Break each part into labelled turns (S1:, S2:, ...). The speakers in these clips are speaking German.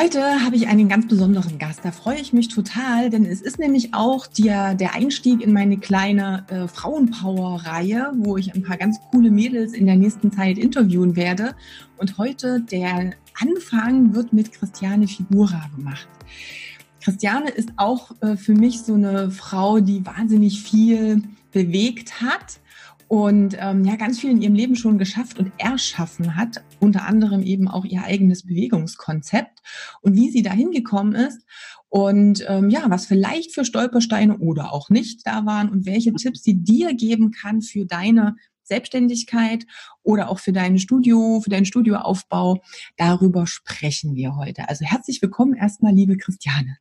S1: Heute habe ich einen ganz besonderen Gast. Da freue ich mich total, denn es ist nämlich auch der, der Einstieg in meine kleine äh, Frauenpower-Reihe, wo ich ein paar ganz coole Mädels in der nächsten Zeit interviewen werde. Und heute der Anfang wird mit Christiane Figura gemacht. Christiane ist auch äh, für mich so eine Frau, die wahnsinnig viel bewegt hat und ähm, ja ganz viel in ihrem Leben schon geschafft und erschaffen hat, unter anderem eben auch ihr eigenes Bewegungskonzept und wie sie dahin gekommen ist und ähm, ja, was vielleicht für Stolpersteine oder auch nicht da waren und welche Tipps sie dir geben kann für deine Selbstständigkeit oder auch für dein Studio, für deinen Studioaufbau. Darüber sprechen wir heute. Also herzlich willkommen erstmal, liebe Christiane.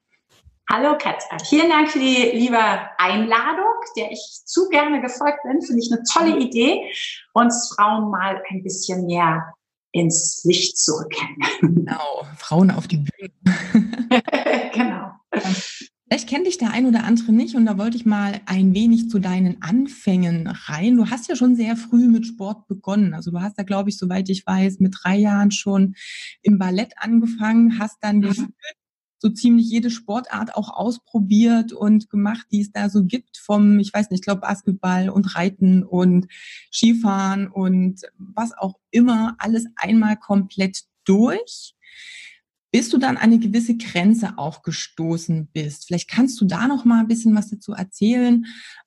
S2: Hallo Katja, vielen Dank für die liebe Einladung, der ich zu gerne gefolgt bin. Finde ich eine tolle Idee, uns Frauen mal ein bisschen mehr ins Licht zu rücken.
S1: Genau, Frauen auf die Bühne. genau. Vielleicht kennt dich der ein oder andere nicht und da wollte ich mal ein wenig zu deinen Anfängen rein. Du hast ja schon sehr früh mit Sport begonnen. Also du hast da, glaube ich, soweit ich weiß, mit drei Jahren schon im Ballett angefangen, hast dann mhm so ziemlich jede Sportart auch ausprobiert und gemacht, die es da so gibt, vom, ich weiß nicht, ich glaube Basketball und Reiten und Skifahren und was auch immer, alles einmal komplett durch, bis du dann an eine gewisse Grenze auch gestoßen bist. Vielleicht kannst du da noch mal ein bisschen was dazu erzählen,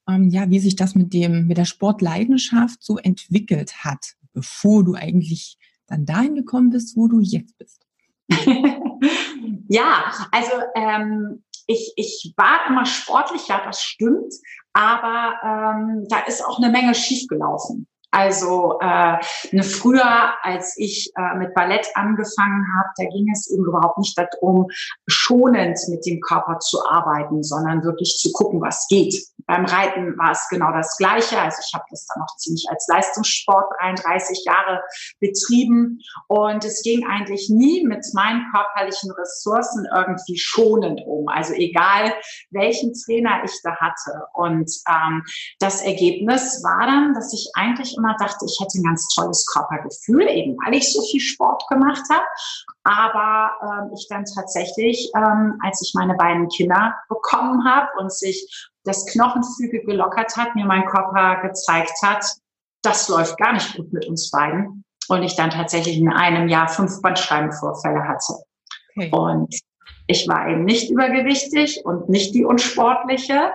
S1: ähm, ja, wie sich das mit dem, mit der Sportleidenschaft so entwickelt hat, bevor du eigentlich dann dahin gekommen bist, wo du jetzt bist.
S2: ja, also ähm, ich, ich war immer sportlich, ja, das stimmt, aber ähm, da ist auch eine Menge schiefgelaufen. Also äh, eine früher, als ich äh, mit Ballett angefangen habe, da ging es eben überhaupt nicht darum, schonend mit dem Körper zu arbeiten, sondern wirklich zu gucken, was geht. Beim Reiten war es genau das Gleiche. Also ich habe das dann auch ziemlich als Leistungssport 33 Jahre betrieben und es ging eigentlich nie mit meinen körperlichen Ressourcen irgendwie schonend um. Also egal, welchen Trainer ich da hatte. Und ähm, das Ergebnis war dann, dass ich eigentlich immer dachte, ich hätte ein ganz tolles Körpergefühl, eben weil ich so viel Sport gemacht habe. Aber ähm, ich dann tatsächlich, ähm, als ich meine beiden Kinder bekommen habe und sich das Knochenfüge gelockert hat, mir mein Körper gezeigt hat, das läuft gar nicht gut mit uns beiden. Und ich dann tatsächlich in einem Jahr fünf Bandscheibenvorfälle hatte. Okay. Und ich war eben nicht übergewichtig und nicht die unsportliche.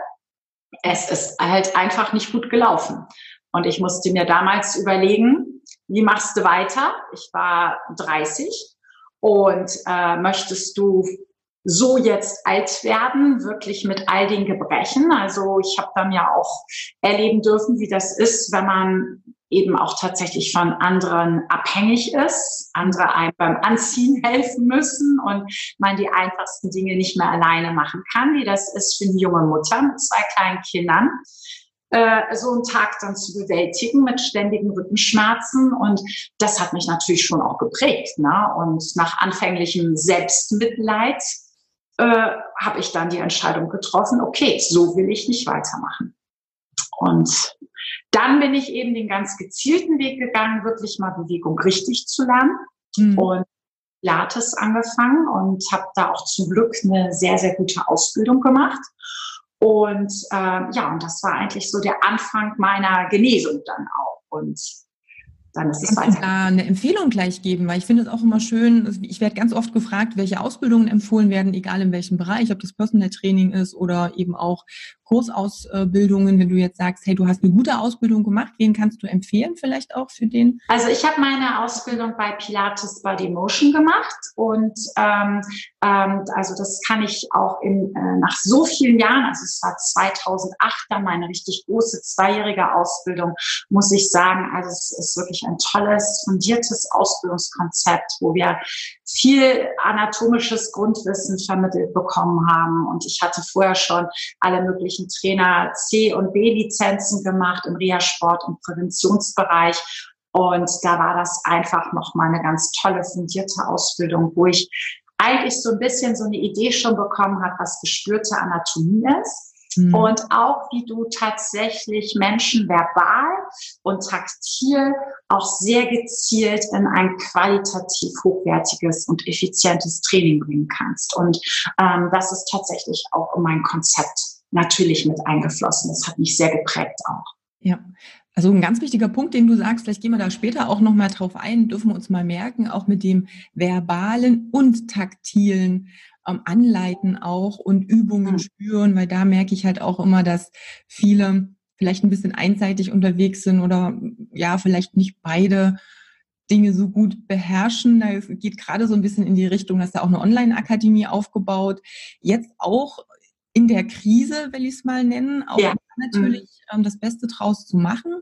S2: Es ist halt einfach nicht gut gelaufen. Und ich musste mir damals überlegen, wie machst du weiter? Ich war 30 und äh, möchtest du so jetzt alt werden, wirklich mit all den Gebrechen. Also ich habe dann ja auch erleben dürfen, wie das ist, wenn man eben auch tatsächlich von anderen abhängig ist, andere einem beim Anziehen helfen müssen und man die einfachsten Dinge nicht mehr alleine machen kann, wie das ist für eine junge Mutter mit zwei kleinen Kindern äh, so einen Tag dann zu bewältigen mit ständigen Rückenschmerzen. Und das hat mich natürlich schon auch geprägt. Ne? Und nach anfänglichem Selbstmitleid äh, habe ich dann die Entscheidung getroffen, okay, so will ich nicht weitermachen. Und dann bin ich eben den ganz gezielten Weg gegangen, wirklich mal Bewegung richtig zu lernen. Mhm. Und Pilates angefangen und habe da auch zum Glück eine sehr, sehr gute Ausbildung gemacht. Und äh, ja, und das war eigentlich so der Anfang meiner Genesung dann auch. Und dann ist es
S1: weiter. Da eine Empfehlung gleich geben, weil ich finde es auch immer schön, ich werde ganz oft gefragt, welche Ausbildungen empfohlen werden, egal in welchem Bereich, ob das Personal Training ist oder eben auch Kursausbildungen, wenn du jetzt sagst, hey, du hast eine gute Ausbildung gemacht, wen kannst du empfehlen vielleicht auch für den?
S2: Also ich habe meine Ausbildung bei Pilates Body Motion gemacht und ähm, ähm, also das kann ich auch in, äh, nach so vielen Jahren, also es war 2008 dann meine richtig große zweijährige Ausbildung, muss ich sagen, also es ist wirklich ein tolles, fundiertes Ausbildungskonzept, wo wir viel anatomisches Grundwissen vermittelt bekommen haben und ich hatte vorher schon alle möglichen Trainer C- und B-Lizenzen gemacht im Reha-Sport und Präventionsbereich. Und da war das einfach nochmal eine ganz tolle, fundierte Ausbildung, wo ich eigentlich so ein bisschen so eine Idee schon bekommen habe, was gespürte Anatomie ist Mhm. Und auch wie du tatsächlich Menschen verbal und taktil auch sehr gezielt in ein qualitativ hochwertiges und effizientes Training bringen kannst. Und ähm, das ist tatsächlich auch in mein Konzept natürlich mit eingeflossen. Das hat mich sehr geprägt auch.
S1: Ja, also ein ganz wichtiger Punkt, den du sagst, vielleicht gehen wir da später auch nochmal drauf ein, dürfen wir uns mal merken, auch mit dem verbalen und taktilen ähm, anleiten auch und Übungen mhm. spüren, weil da merke ich halt auch immer, dass viele vielleicht ein bisschen einseitig unterwegs sind oder ja, vielleicht nicht beide Dinge so gut beherrschen. Da geht gerade so ein bisschen in die Richtung, dass da auch eine Online-Akademie aufgebaut. Jetzt auch in der Krise, will ich es mal nennen, auch ja. natürlich mhm. ähm, das Beste draus zu machen.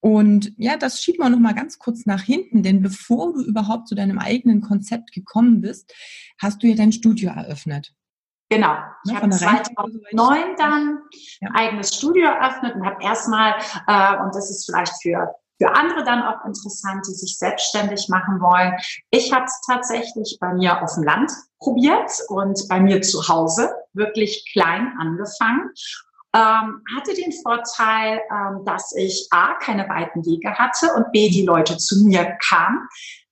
S1: Und ja, das schiebt man noch mal ganz kurz nach hinten, denn bevor du überhaupt zu deinem eigenen Konzept gekommen bist, hast du ja dein Studio eröffnet.
S2: Genau. Ich ja, habe 2009 dann ja. ein eigenes Studio eröffnet und habe erstmal, äh, und das ist vielleicht für für andere dann auch interessant, die sich selbstständig machen wollen. Ich habe es tatsächlich bei mir auf dem Land probiert und bei mir zu Hause wirklich klein angefangen ähm, hatte den Vorteil, ähm, dass ich A, keine weiten Wege hatte und B, die Leute zu mir kamen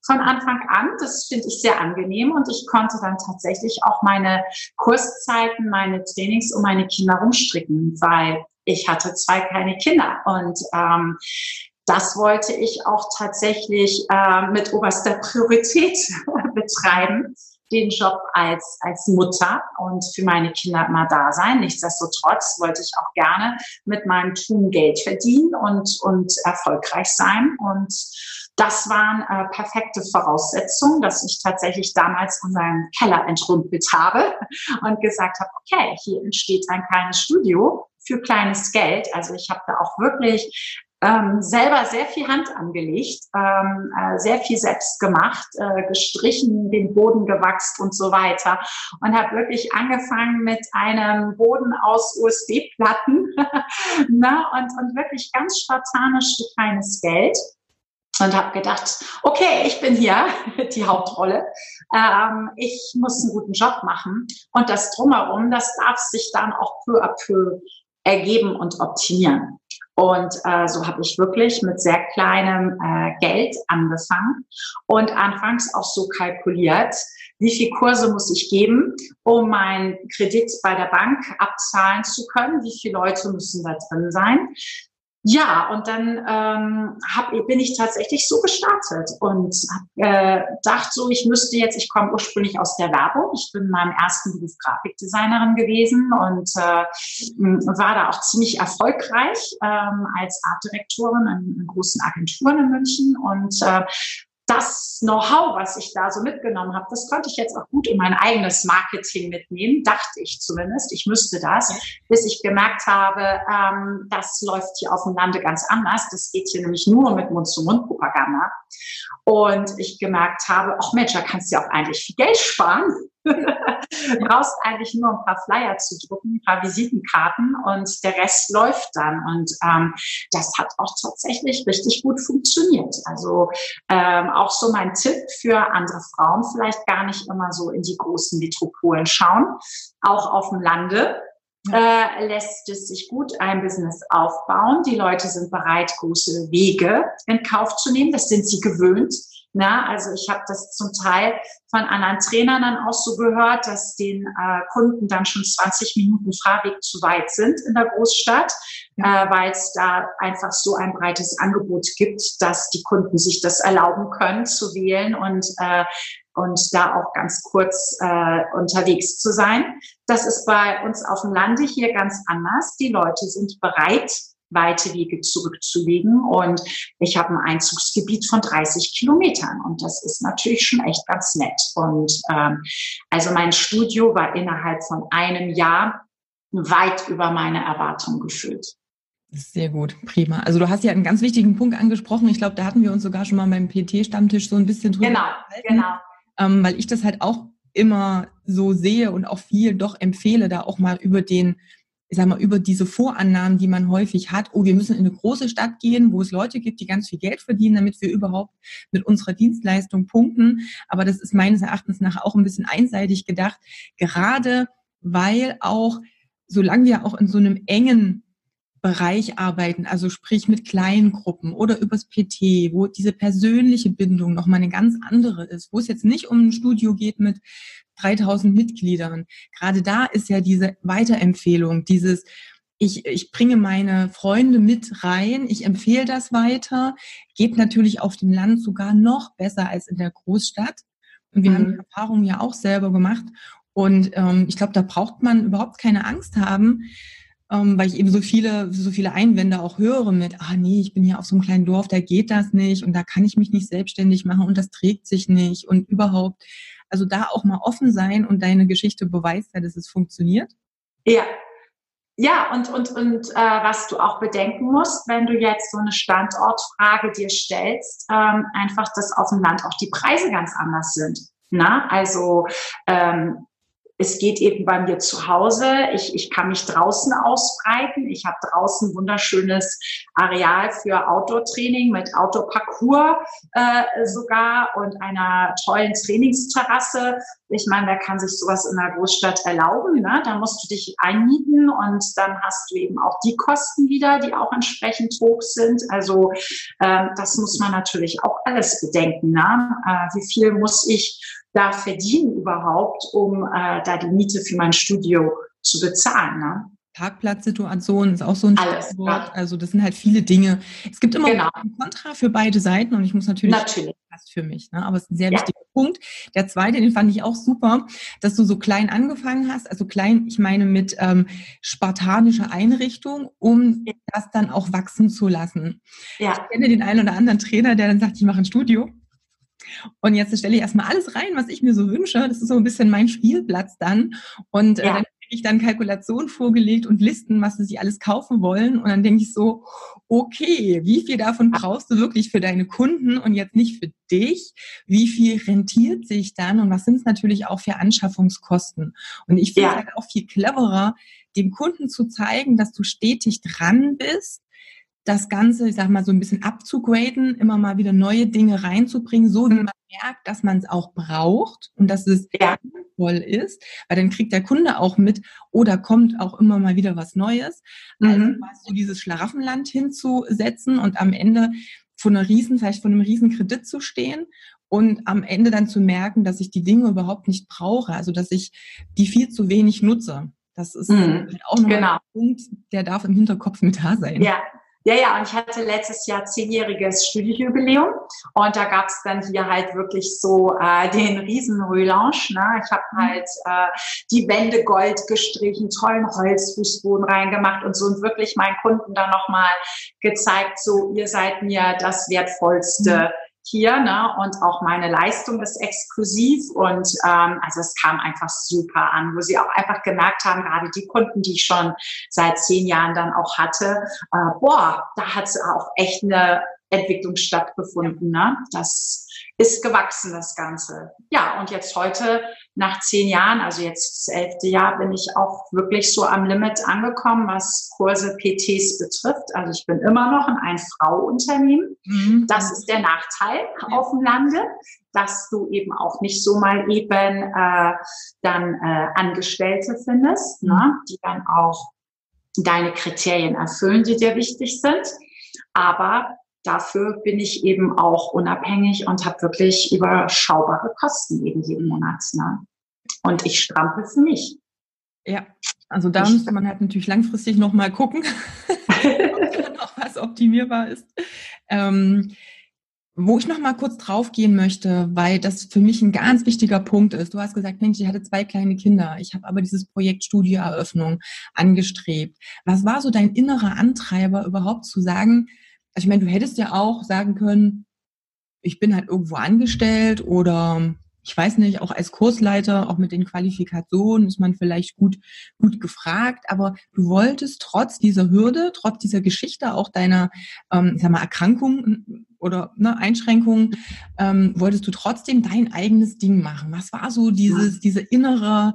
S2: von Anfang an. Das finde ich sehr angenehm und ich konnte dann tatsächlich auch meine Kurszeiten, meine Trainings um meine Kinder rumstricken, weil ich hatte zwei kleine Kinder und ähm, das wollte ich auch tatsächlich äh, mit oberster Priorität betreiben den Job als, als Mutter und für meine Kinder immer da sein. Nichtsdestotrotz wollte ich auch gerne mit meinem Tun Geld verdienen und, und erfolgreich sein. Und das waren äh, perfekte Voraussetzungen, dass ich tatsächlich damals unseren Keller entrümpelt habe und gesagt habe, okay, hier entsteht ein kleines Studio für kleines Geld. Also ich habe da auch wirklich ähm, selber sehr viel Hand angelegt, ähm, äh, sehr viel selbst gemacht, äh, gestrichen, den Boden gewachst und so weiter. Und habe wirklich angefangen mit einem Boden aus USB-Platten ne? und, und wirklich ganz spartanisch für kleines Geld. Und habe gedacht, okay, ich bin hier die Hauptrolle. Ähm, ich muss einen guten Job machen. Und das drumherum, das darf sich dann auch peu à peu ergeben und optimieren. Und äh, so habe ich wirklich mit sehr kleinem äh, Geld angefangen und anfangs auch so kalkuliert, wie viel Kurse muss ich geben, um meinen Kredit bei der Bank abzahlen zu können, wie viele Leute müssen da drin sein, ja, und dann ähm, hab, bin ich tatsächlich so gestartet und äh, dachte so, ich müsste jetzt, ich komme ursprünglich aus der Werbung, ich bin in meinem ersten Beruf Grafikdesignerin gewesen und äh, war da auch ziemlich erfolgreich ähm, als Artdirektorin in, in großen Agenturen in München. Und äh, das Know-how, was ich da so mitgenommen habe, das konnte ich jetzt auch gut in mein eigenes Marketing mitnehmen, dachte ich zumindest. Ich müsste das, bis ich gemerkt habe, ähm, das läuft hier auf dem Lande ganz anders. Das geht hier nämlich nur mit Mund-zu-Mund-Propaganda. Und ich gemerkt habe, ach Mensch, da kannst du ja auch eigentlich viel Geld sparen. du brauchst eigentlich nur ein paar Flyer zu drucken, ein paar Visitenkarten und der Rest läuft dann. Und ähm, das hat auch tatsächlich richtig gut funktioniert. Also ähm, auch so mein Tipp für andere Frauen, vielleicht gar nicht immer so in die großen Metropolen schauen, auch auf dem Lande äh, lässt es sich gut ein Business aufbauen. Die Leute sind bereit, große Wege in Kauf zu nehmen. Das sind sie gewöhnt. Na, also ich habe das zum Teil von anderen Trainern dann auch so gehört, dass den äh, Kunden dann schon 20 Minuten Fahrweg zu weit sind in der Großstadt, äh, weil es da einfach so ein breites Angebot gibt, dass die Kunden sich das erlauben können zu wählen und äh, und da auch ganz kurz äh, unterwegs zu sein. Das ist bei uns auf dem Lande hier ganz anders. Die Leute sind bereit, weite Wege zurückzulegen. Und ich habe ein Einzugsgebiet von 30 Kilometern. Und das ist natürlich schon echt ganz nett. Und ähm, also mein Studio war innerhalb von einem Jahr weit über meine Erwartungen gefüllt.
S1: Sehr gut, prima. Also du hast ja einen ganz wichtigen Punkt angesprochen. Ich glaube, da hatten wir uns sogar schon mal beim PT-Stammtisch so ein bisschen drüber
S2: Genau, gehalten, genau.
S1: Ähm, weil ich das halt auch immer so sehe und auch viel doch empfehle, da auch mal über den ich sag mal, über diese Vorannahmen, die man häufig hat, oh, wir müssen in eine große Stadt gehen, wo es Leute gibt, die ganz viel Geld verdienen, damit wir überhaupt mit unserer Dienstleistung punkten. Aber das ist meines Erachtens nach auch ein bisschen einseitig gedacht, gerade weil auch, solange wir auch in so einem engen Bereich arbeiten, also sprich mit kleinen Gruppen oder übers PT, wo diese persönliche Bindung nochmal eine ganz andere ist, wo es jetzt nicht um ein Studio geht mit 3000 Mitgliedern. Gerade da ist ja diese Weiterempfehlung, dieses, ich, ich bringe meine Freunde mit rein, ich empfehle das weiter, geht natürlich auf dem Land sogar noch besser als in der Großstadt. Und wir mhm. haben die Erfahrung ja auch selber gemacht. Und ähm, ich glaube, da braucht man überhaupt keine Angst haben, ähm, weil ich eben so viele, so viele Einwände auch höre mit, ah nee, ich bin hier auf so einem kleinen Dorf, da geht das nicht und da kann ich mich nicht selbstständig machen und das trägt sich nicht und überhaupt. Also da auch mal offen sein und deine Geschichte beweist ja, dass es funktioniert.
S2: Ja. Ja, und, und, und äh, was du auch bedenken musst, wenn du jetzt so eine Standortfrage dir stellst, ähm, einfach, dass auf dem Land auch die Preise ganz anders sind. Na, also ähm, es geht eben bei mir zu Hause. Ich, ich kann mich draußen ausbreiten. Ich habe draußen wunderschönes Areal für Outdoor-Training mit Outdoor-Parcours äh, sogar und einer tollen Trainingsterrasse. Ich meine, wer kann sich sowas in einer Großstadt erlauben? Ne? Da musst du dich einmieten und dann hast du eben auch die Kosten wieder, die auch entsprechend hoch sind. Also äh, das muss man natürlich auch alles bedenken. Ne? Äh, wie viel muss ich da verdienen überhaupt, um äh, da die Miete für mein Studio zu bezahlen. Ne?
S1: Parkplatzsituation ist auch so ein Alles, Wort. Ja. Also das sind halt viele Dinge. Es gibt immer genau. ein Kontra für beide Seiten und ich muss natürlich, natürlich. passt für mich. Ne? Aber es ist ein sehr ja. wichtiger Punkt. Der zweite, den fand ich auch super, dass du so klein angefangen hast. Also klein, ich meine mit ähm, spartanischer Einrichtung, um ja. das dann auch wachsen zu lassen. Ja. Ich kenne den einen oder anderen Trainer, der dann sagt, ich mache ein Studio. Und jetzt stelle ich erstmal alles rein, was ich mir so wünsche. Das ist so ein bisschen mein Spielplatz dann. Und äh, ja. dann kriege ich dann Kalkulationen vorgelegt und Listen, was sie sich alles kaufen wollen. Und dann denke ich so, okay, wie viel davon brauchst du wirklich für deine Kunden und jetzt nicht für dich? Wie viel rentiert sich dann? Und was sind es natürlich auch für Anschaffungskosten? Und ich finde es ja. halt auch viel cleverer, dem Kunden zu zeigen, dass du stetig dran bist das Ganze, ich sag mal, so ein bisschen abzugraden, immer mal wieder neue Dinge reinzubringen, so wie mhm. man merkt, dass man es auch braucht und dass es ja. toll ist, weil dann kriegt der Kunde auch mit, oder oh, kommt auch immer mal wieder was Neues. Also mhm. Also so dieses Schlaraffenland hinzusetzen und am Ende von einer riesen, vielleicht von einem riesen Kredit zu stehen und am Ende dann zu merken, dass ich die Dinge überhaupt nicht brauche, also dass ich die viel zu wenig nutze. Das ist mhm. halt auch noch genau. ein Punkt, der darf im Hinterkopf mit da sein.
S2: Ja, ja, ja, und ich hatte letztes Jahr zehnjähriges Studiojubiläum und da gab es dann hier halt wirklich so äh, den riesen Relanche. Ne? Ich habe mhm. halt äh, die Wände gold gestrichen, tollen Holzfußboden reingemacht und so und wirklich meinen Kunden dann nochmal gezeigt, so ihr seid mir das Wertvollste. Mhm hier, ne? Und auch meine Leistung ist exklusiv und ähm, also es kam einfach super an, wo sie auch einfach gemerkt haben, gerade die Kunden, die ich schon seit zehn Jahren dann auch hatte, äh, boah, da hat auch echt eine Entwicklung stattgefunden. Ne? Das ist gewachsen, das Ganze. Ja, und jetzt heute, nach zehn Jahren, also jetzt das elfte Jahr, bin ich auch wirklich so am Limit angekommen, was Kurse PTs betrifft. Also ich bin immer noch in ein Frau-Unternehmen. Mhm. Das ist der Nachteil ja. auf dem Lande, dass du eben auch nicht so mal eben äh, dann äh, Angestellte findest, ne, mhm. ne, die dann auch deine Kriterien erfüllen, die dir wichtig sind. Aber dafür bin ich eben auch unabhängig und habe wirklich überschaubare Kosten eben jeden Monat. Ne? Und ich strampel für mich.
S1: Ja, also da ich, müsste man halt natürlich langfristig nochmal gucken, ob noch was optimierbar ist. Ähm, wo ich noch mal kurz draufgehen möchte, weil das für mich ein ganz wichtiger Punkt ist. Du hast gesagt, Mensch, ich hatte zwei kleine Kinder. Ich habe aber dieses Projekt Studioeröffnung angestrebt. Was war so dein innerer Antreiber überhaupt zu sagen, also ich meine, du hättest ja auch sagen können, ich bin halt irgendwo angestellt oder ich weiß nicht, auch als Kursleiter, auch mit den Qualifikationen ist man vielleicht gut, gut gefragt, aber du wolltest trotz dieser Hürde, trotz dieser Geschichte auch deiner, ähm, ich sag mal, Erkrankung oder ne, Einschränkung, ähm, wolltest du trotzdem dein eigenes Ding machen. Was war so dieses, diese innere,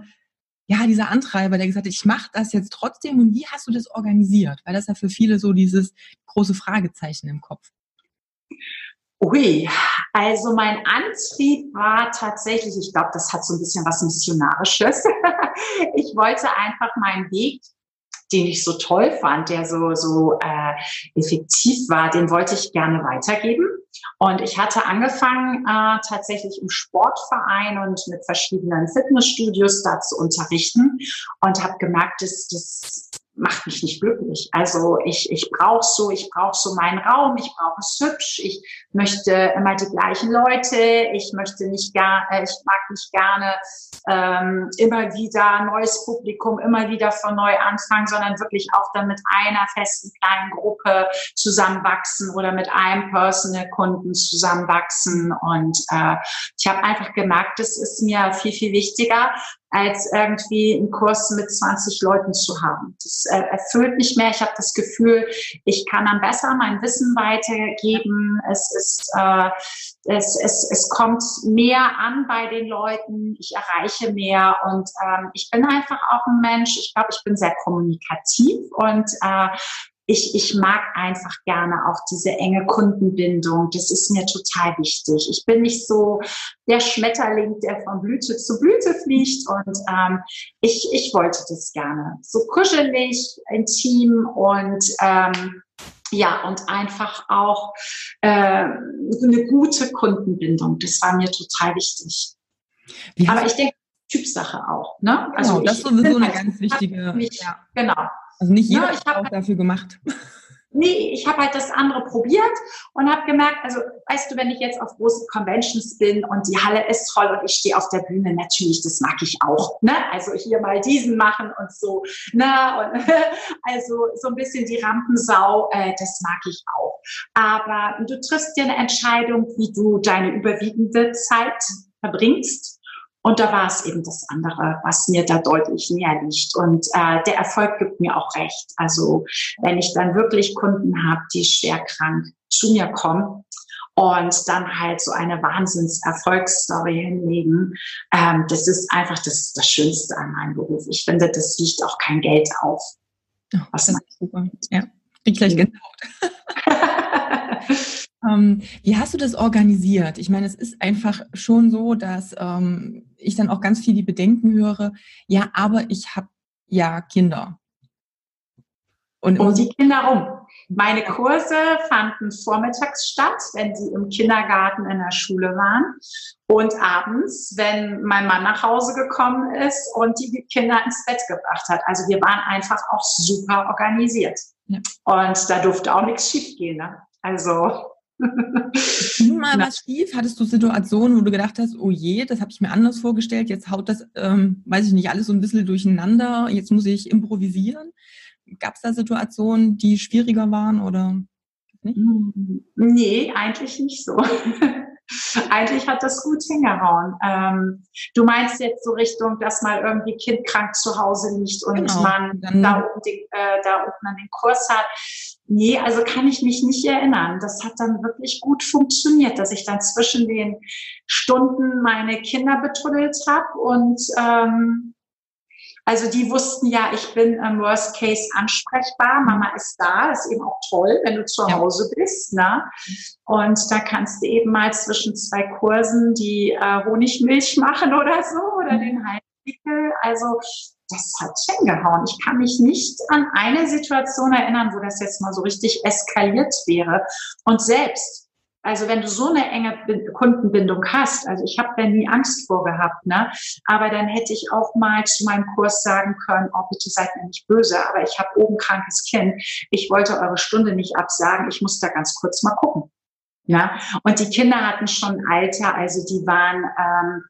S1: ja, dieser Antreiber, der gesagt hat, ich mache das jetzt trotzdem und wie hast du das organisiert? Weil das ja für viele so dieses große Fragezeichen im Kopf.
S2: Ui, also mein Antrieb war tatsächlich, ich glaube, das hat so ein bisschen was Missionarisches. ich wollte einfach meinen Weg den ich so toll fand, der so, so äh, effektiv war, den wollte ich gerne weitergeben. Und ich hatte angefangen, äh, tatsächlich im Sportverein und mit verschiedenen Fitnessstudios da zu unterrichten und habe gemerkt, dass das macht mich nicht glücklich. Also ich, ich brauche so, ich brauche so meinen Raum, ich brauche es hübsch, ich möchte immer die gleichen Leute, ich möchte nicht gar, äh, ich mag nicht gerne ähm, immer wieder neues Publikum, immer wieder von neu anfangen, sondern wirklich auch dann mit einer festen kleinen Gruppe zusammenwachsen oder mit einem Personal-Kunden zusammenwachsen. Und äh, ich habe einfach gemerkt, das ist mir viel, viel wichtiger, als irgendwie einen Kurs mit 20 Leuten zu haben. Das äh, erfüllt mich mehr. Ich habe das Gefühl, ich kann dann besser mein Wissen weitergeben. Es ist, äh, es, es, es kommt mehr an bei den Leuten. Ich erreiche mehr und ähm, ich bin einfach auch ein Mensch. Ich glaube, ich bin sehr kommunikativ und äh, ich, ich mag einfach gerne auch diese enge Kundenbindung. Das ist mir total wichtig. Ich bin nicht so der Schmetterling, der von Blüte zu Blüte fliegt. Und ähm, ich, ich wollte das gerne. So kuschelig, intim und ähm, ja, und einfach auch äh, eine gute Kundenbindung. Das war mir total wichtig. Aber ich denke, Typsache auch. Ne?
S1: Also genau, das ist sowieso eine ganz wichtige.
S2: Mich, ja. Genau.
S1: Also nicht jeder ja, ich auch dafür gemacht.
S2: Nee, ich habe halt das andere probiert und habe gemerkt, also weißt du, wenn ich jetzt auf großen Conventions bin und die Halle ist voll und ich stehe auf der Bühne, natürlich, das mag ich auch. Ne? Also hier mal diesen machen und so. Ne? Und, also so ein bisschen die Rampensau, äh, das mag ich auch. Aber du triffst dir eine Entscheidung, wie du deine überwiegende Zeit verbringst und da war es eben das andere, was mir da deutlich näher liegt. Und äh, der Erfolg gibt mir auch recht. Also wenn ich dann wirklich Kunden habe, die schwer krank zu mir kommen und dann halt so eine Wahnsinns-Erfolgsstory hinlegen, ähm, das ist einfach das, das Schönste an meinem Beruf. Ich finde, das liegt auch kein Geld auf.
S1: Oh, was das ist super. Ja, ich gleich genau. Ähm, wie hast du das organisiert? Ich meine, es ist einfach schon so, dass ähm, ich dann auch ganz viel die Bedenken höre, ja, aber ich habe ja Kinder.
S2: Und um die Kinder rum. Meine Kurse fanden vormittags statt, wenn sie im Kindergarten in der Schule waren. Und abends, wenn mein Mann nach Hause gekommen ist und die Kinder ins Bett gebracht hat. Also wir waren einfach auch super organisiert. Ja. Und da durfte auch nichts schiefgehen. Ne? Also
S1: Ging mal was schief? Hattest du Situationen, wo du gedacht hast, oh je, das habe ich mir anders vorgestellt, jetzt haut das, ähm, weiß ich nicht, alles so ein bisschen durcheinander, jetzt muss ich improvisieren? Gab es da Situationen, die schwieriger waren oder
S2: nicht? Nee, eigentlich nicht so. eigentlich hat das gut hingehauen. Ähm, du meinst jetzt so Richtung, dass mal irgendwie Kind krank zu Hause liegt und genau. man da unten, den, äh, da unten den Kurs hat. Nee, also kann ich mich nicht erinnern. Das hat dann wirklich gut funktioniert, dass ich dann zwischen den Stunden meine Kinder betuddelt habe und ähm, also die wussten ja, ich bin im Worst Case ansprechbar. Mama ist da, ist eben auch toll, wenn du zu Hause bist. Ne? Und da kannst du eben mal zwischen zwei Kursen die äh, Honigmilch machen oder so oder den Heilwickel. Also das hat hingehauen. Ich kann mich nicht an eine Situation erinnern, wo das jetzt mal so richtig eskaliert wäre. Und selbst, also wenn du so eine enge Kundenbindung hast, also ich habe da nie Angst vor gehabt, ne? aber dann hätte ich auch mal zu meinem Kurs sagen können, oh bitte seid mir nicht böse, aber ich habe oben krankes Kind, ich wollte eure Stunde nicht absagen, ich muss da ganz kurz mal gucken. Ja? Und die Kinder hatten schon Alter, also die waren, ähm,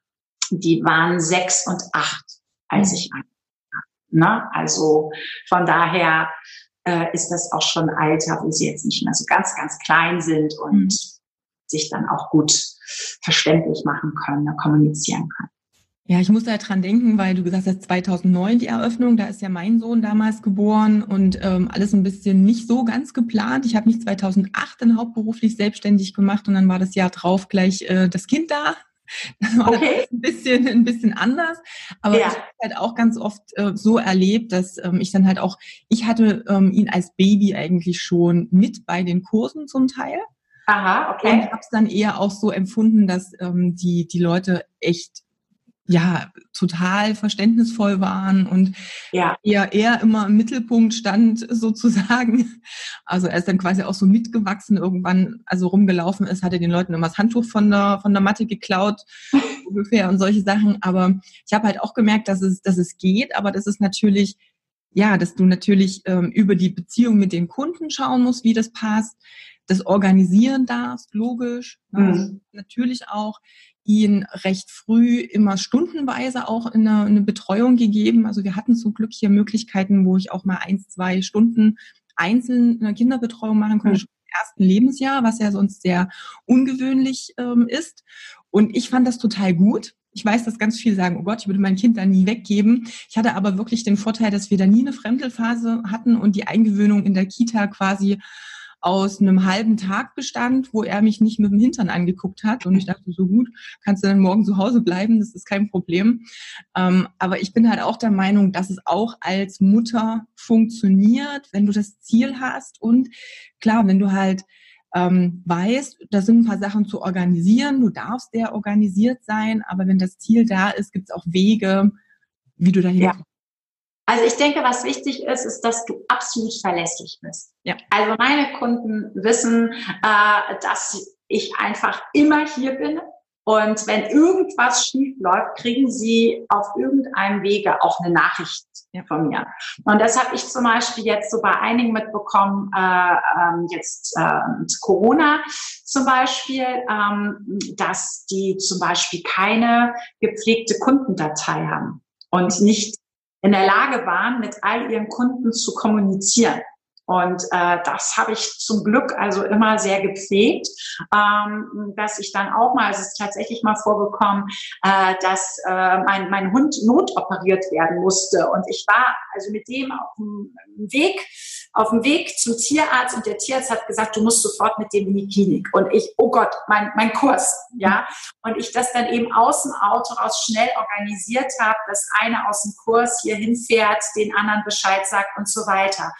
S2: die waren sechs und acht, als mhm. ich Ne? Also von daher äh, ist das auch schon Alter, wo sie jetzt nicht mehr so ganz, ganz klein sind und mhm. Sich dann auch gut verständlich machen können, ne, kommunizieren können.
S1: Ja, ich muss da dran denken, weil du gesagt hast, 2009 die Eröffnung, da ist ja mein Sohn damals geboren und ähm, alles ein bisschen nicht so ganz geplant. Ich habe mich 2008 dann hauptberuflich selbstständig gemacht und dann war das Jahr drauf gleich äh, das Kind da. Das war okay. ein bisschen, ein bisschen anders. Aber ja. ich habe halt auch ganz oft äh, so erlebt, dass ähm, ich dann halt auch, ich hatte ähm, ihn als Baby eigentlich schon mit bei den Kursen zum Teil.
S2: Aha, okay.
S1: Und habe es dann eher auch so empfunden, dass ähm, die, die Leute echt ja total verständnisvoll waren und ja. eher, eher immer im Mittelpunkt stand sozusagen. Also er ist dann quasi auch so mitgewachsen irgendwann, also rumgelaufen ist, hat er den Leuten immer das Handtuch von der, von der Matte geklaut ungefähr und solche Sachen. Aber ich habe halt auch gemerkt, dass es, dass es geht, aber das ist natürlich ja, dass du natürlich ähm, über die Beziehung mit den Kunden schauen musst, wie das passt, das organisieren darfst, logisch. Ne? Mhm. Natürlich auch ihn recht früh immer stundenweise auch in eine, eine, Betreuung gegeben. Also wir hatten zum Glück hier Möglichkeiten, wo ich auch mal eins, zwei Stunden einzeln eine Kinderbetreuung machen konnte, mhm. schon im ersten Lebensjahr, was ja sonst sehr ungewöhnlich ähm, ist. Und ich fand das total gut. Ich weiß, dass ganz viele sagen, oh Gott, ich würde mein Kind da nie weggeben. Ich hatte aber wirklich den Vorteil, dass wir da nie eine Fremdelphase hatten und die Eingewöhnung in der Kita quasi aus einem halben Tag bestand, wo er mich nicht mit dem Hintern angeguckt hat. Und ich dachte, so gut, kannst du dann morgen zu Hause bleiben, das ist kein Problem. Ähm, aber ich bin halt auch der Meinung, dass es auch als Mutter funktioniert, wenn du das Ziel hast. Und klar, wenn du halt ähm, weißt, da sind ein paar Sachen zu organisieren, du darfst sehr organisiert sein, aber wenn das Ziel da ist, gibt es auch Wege, wie du dahin
S2: ja. Also ich denke, was wichtig ist, ist, dass du absolut verlässlich bist. Ja. Also meine Kunden wissen, äh, dass ich einfach immer hier bin. Und wenn irgendwas schief läuft, kriegen sie auf irgendeinem Wege auch eine Nachricht von mir. Und das habe ich zum Beispiel jetzt so bei einigen mitbekommen, äh, ähm, jetzt äh, Corona zum Beispiel, ähm, dass die zum Beispiel keine gepflegte Kundendatei haben und nicht in der Lage waren, mit all ihren Kunden zu kommunizieren. Und äh, das habe ich zum Glück also immer sehr gepflegt, ähm, dass ich dann auch mal, es ist tatsächlich mal vorgekommen, äh, dass äh, mein, mein Hund notoperiert werden musste. Und ich war also mit dem auf dem Weg auf dem Weg zum Tierarzt und der Tierarzt hat gesagt, du musst sofort mit dem in die Klinik. Und ich, oh Gott, mein, mein Kurs, ja. Und ich das dann eben aus dem Auto raus schnell organisiert habe, dass einer aus dem Kurs hier hinfährt, den anderen Bescheid sagt und so weiter.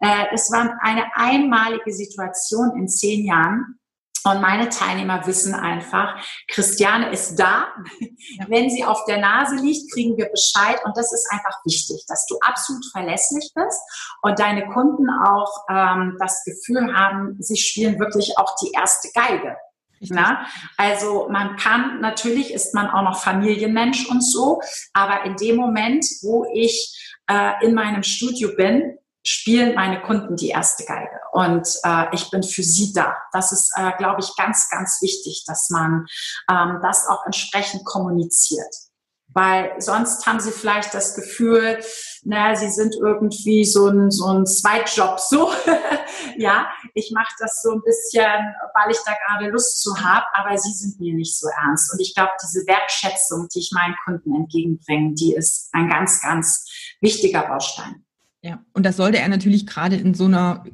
S2: Äh, es war eine einmalige Situation in zehn Jahren. Und meine Teilnehmer wissen einfach, Christiane ist da. Ja. Wenn sie auf der Nase liegt, kriegen wir Bescheid. Und das ist einfach wichtig, dass du absolut verlässlich bist und deine Kunden auch ähm, das Gefühl haben, sie spielen wirklich auch die erste Geige. Na? Also man kann, natürlich ist man auch noch Familienmensch und so, aber in dem Moment, wo ich äh, in meinem Studio bin, spielen meine Kunden die erste Geige und äh, ich bin für sie da. Das ist, äh, glaube ich, ganz, ganz wichtig, dass man ähm, das auch entsprechend kommuniziert. Weil sonst haben sie vielleicht das Gefühl, naja, sie sind irgendwie so ein, so ein Zweitjob. So, ja, ich mache das so ein bisschen, weil ich da gerade Lust zu habe, aber sie sind mir nicht so ernst. Und ich glaube, diese Wertschätzung, die ich meinen Kunden entgegenbringe, die ist ein ganz, ganz wichtiger Baustein.
S1: Ja, und das sollte er natürlich gerade in so einer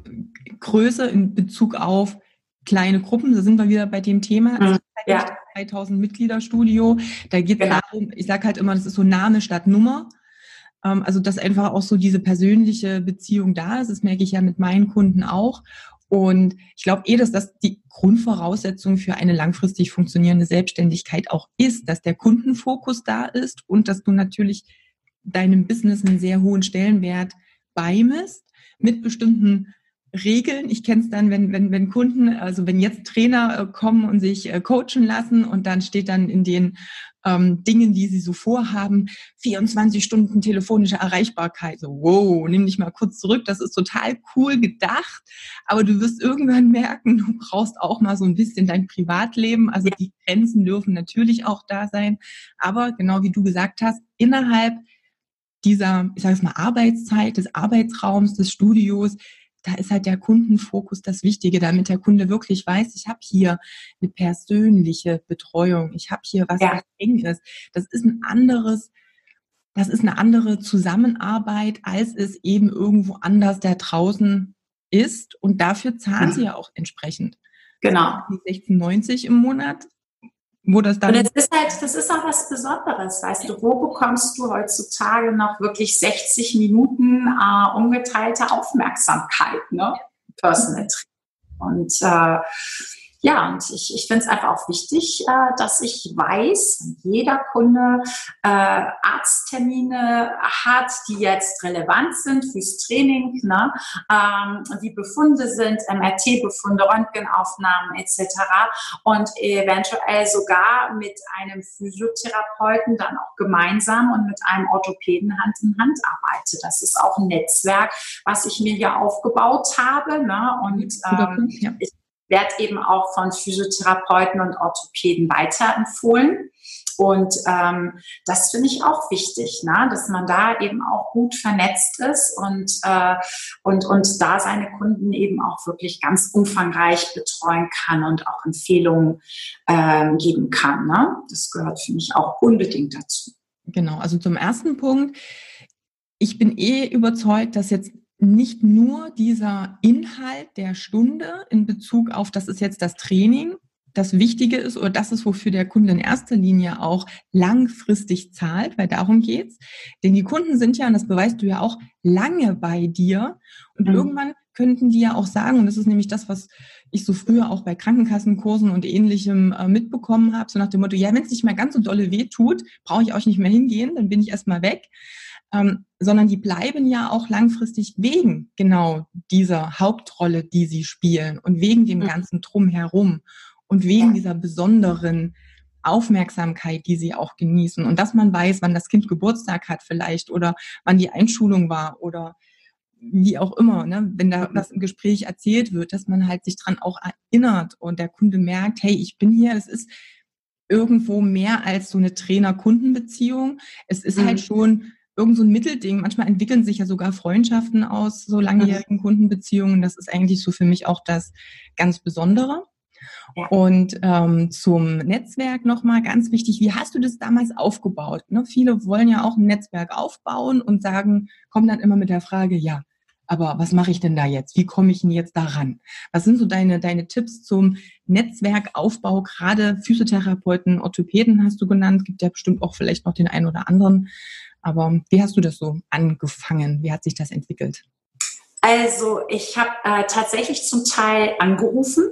S1: Größe in Bezug auf kleine Gruppen, da sind wir wieder bei dem Thema, mhm. ja. 3000 Mitglieder Studio, da geht es genau. darum, ich sage halt immer, das ist so Name statt Nummer. Ähm, also, dass einfach auch so diese persönliche Beziehung da ist, das merke ich ja mit meinen Kunden auch. Und ich glaube eh, dass das die Grundvoraussetzung für eine langfristig funktionierende Selbstständigkeit auch ist, dass der Kundenfokus da ist und dass du natürlich deinem Business einen sehr hohen Stellenwert beimisst mit bestimmten Regeln. Ich kenne es dann, wenn, wenn, wenn Kunden, also wenn jetzt Trainer äh, kommen und sich äh, coachen lassen und dann steht dann in den ähm, Dingen, die sie so vorhaben, 24 Stunden telefonische Erreichbarkeit. So, wow, nimm dich mal kurz zurück. Das ist total cool gedacht, aber du wirst irgendwann merken, du brauchst auch mal so ein bisschen dein Privatleben. Also die Grenzen dürfen natürlich auch da sein, aber genau wie du gesagt hast, innerhalb dieser, ich sage es mal, Arbeitszeit, des Arbeitsraums, des Studios, da ist halt der Kundenfokus das Wichtige, damit der Kunde wirklich weiß, ich habe hier eine persönliche Betreuung, ich habe hier was, ja. was eng ist. Das ist ein anderes, das ist eine andere Zusammenarbeit, als es eben irgendwo anders da draußen ist. Und dafür zahlen mhm. sie ja auch entsprechend.
S2: Genau.
S1: Die 16,90 im Monat
S2: wo das dann. Und das ist halt, das ist auch was Besonderes, weißt du, wo bekommst du heutzutage noch wirklich 60 Minuten äh, ungeteilte Aufmerksamkeit, ne? Personal Und äh, ja, und ich, ich finde es einfach auch wichtig, äh, dass ich weiß, jeder Kunde äh, Arzttermine hat, die jetzt relevant sind fürs Training, ne? ähm, wie Befunde sind, MRT-Befunde, Röntgenaufnahmen etc. Und eventuell sogar mit einem Physiotherapeuten dann auch gemeinsam und mit einem Orthopäden Hand in Hand arbeite. Das ist auch ein Netzwerk, was ich mir hier aufgebaut habe. Ne? Und ähm, ja. ich werde eben auch von Physiotherapeuten und Orthopäden weiterempfohlen. Und ähm, das finde ich auch wichtig, ne? dass man da eben auch gut vernetzt ist und, äh, und, und da seine Kunden eben auch wirklich ganz umfangreich betreuen kann und auch Empfehlungen ähm, geben kann. Ne? Das gehört für mich auch unbedingt dazu.
S1: Genau, also zum ersten Punkt. Ich bin eh überzeugt, dass jetzt nicht nur dieser Inhalt der Stunde in Bezug auf, das ist jetzt das Training, das Wichtige ist oder das ist, wofür der Kunde in erster Linie auch langfristig zahlt, weil darum geht's. Denn die Kunden sind ja, und das beweist du ja auch, lange bei dir. Und mhm. irgendwann könnten die ja auch sagen, und das ist nämlich das, was ich so früher auch bei Krankenkassenkursen und ähnlichem äh, mitbekommen habe, so nach dem Motto, ja, wenn es nicht mehr ganz so dolle weh tut, brauche ich euch nicht mehr hingehen, dann bin ich erstmal weg ähm, sondern die bleiben ja auch langfristig wegen genau dieser Hauptrolle, die sie spielen und wegen dem mhm. ganzen Drumherum und wegen dieser besonderen Aufmerksamkeit, die sie auch genießen und dass man weiß, wann das Kind Geburtstag hat vielleicht oder wann die Einschulung war oder wie auch immer, ne? wenn da was im Gespräch erzählt wird, dass man halt sich dran auch erinnert und der Kunde merkt, hey, ich bin hier, es ist irgendwo mehr als so eine Trainer-Kunden-Beziehung. Es ist halt mhm. halt schon irgend so ein Mittelding. Manchmal entwickeln sich ja sogar Freundschaften aus so langjährigen mhm. Kundenbeziehungen. Das ist eigentlich so für mich auch das ganz Besondere. Und ähm, zum Netzwerk nochmal ganz wichtig, wie hast du das damals aufgebaut? Ne? Viele wollen ja auch ein Netzwerk aufbauen und sagen, kommen dann immer mit der Frage, ja, aber was mache ich denn da jetzt? Wie komme ich denn jetzt daran? Was sind so deine, deine Tipps zum Netzwerkaufbau? Gerade Physiotherapeuten, Orthopäden hast du genannt, gibt ja bestimmt auch vielleicht noch den einen oder anderen. Aber wie hast du das so angefangen? Wie hat sich das entwickelt?
S2: Also ich habe äh, tatsächlich zum Teil angerufen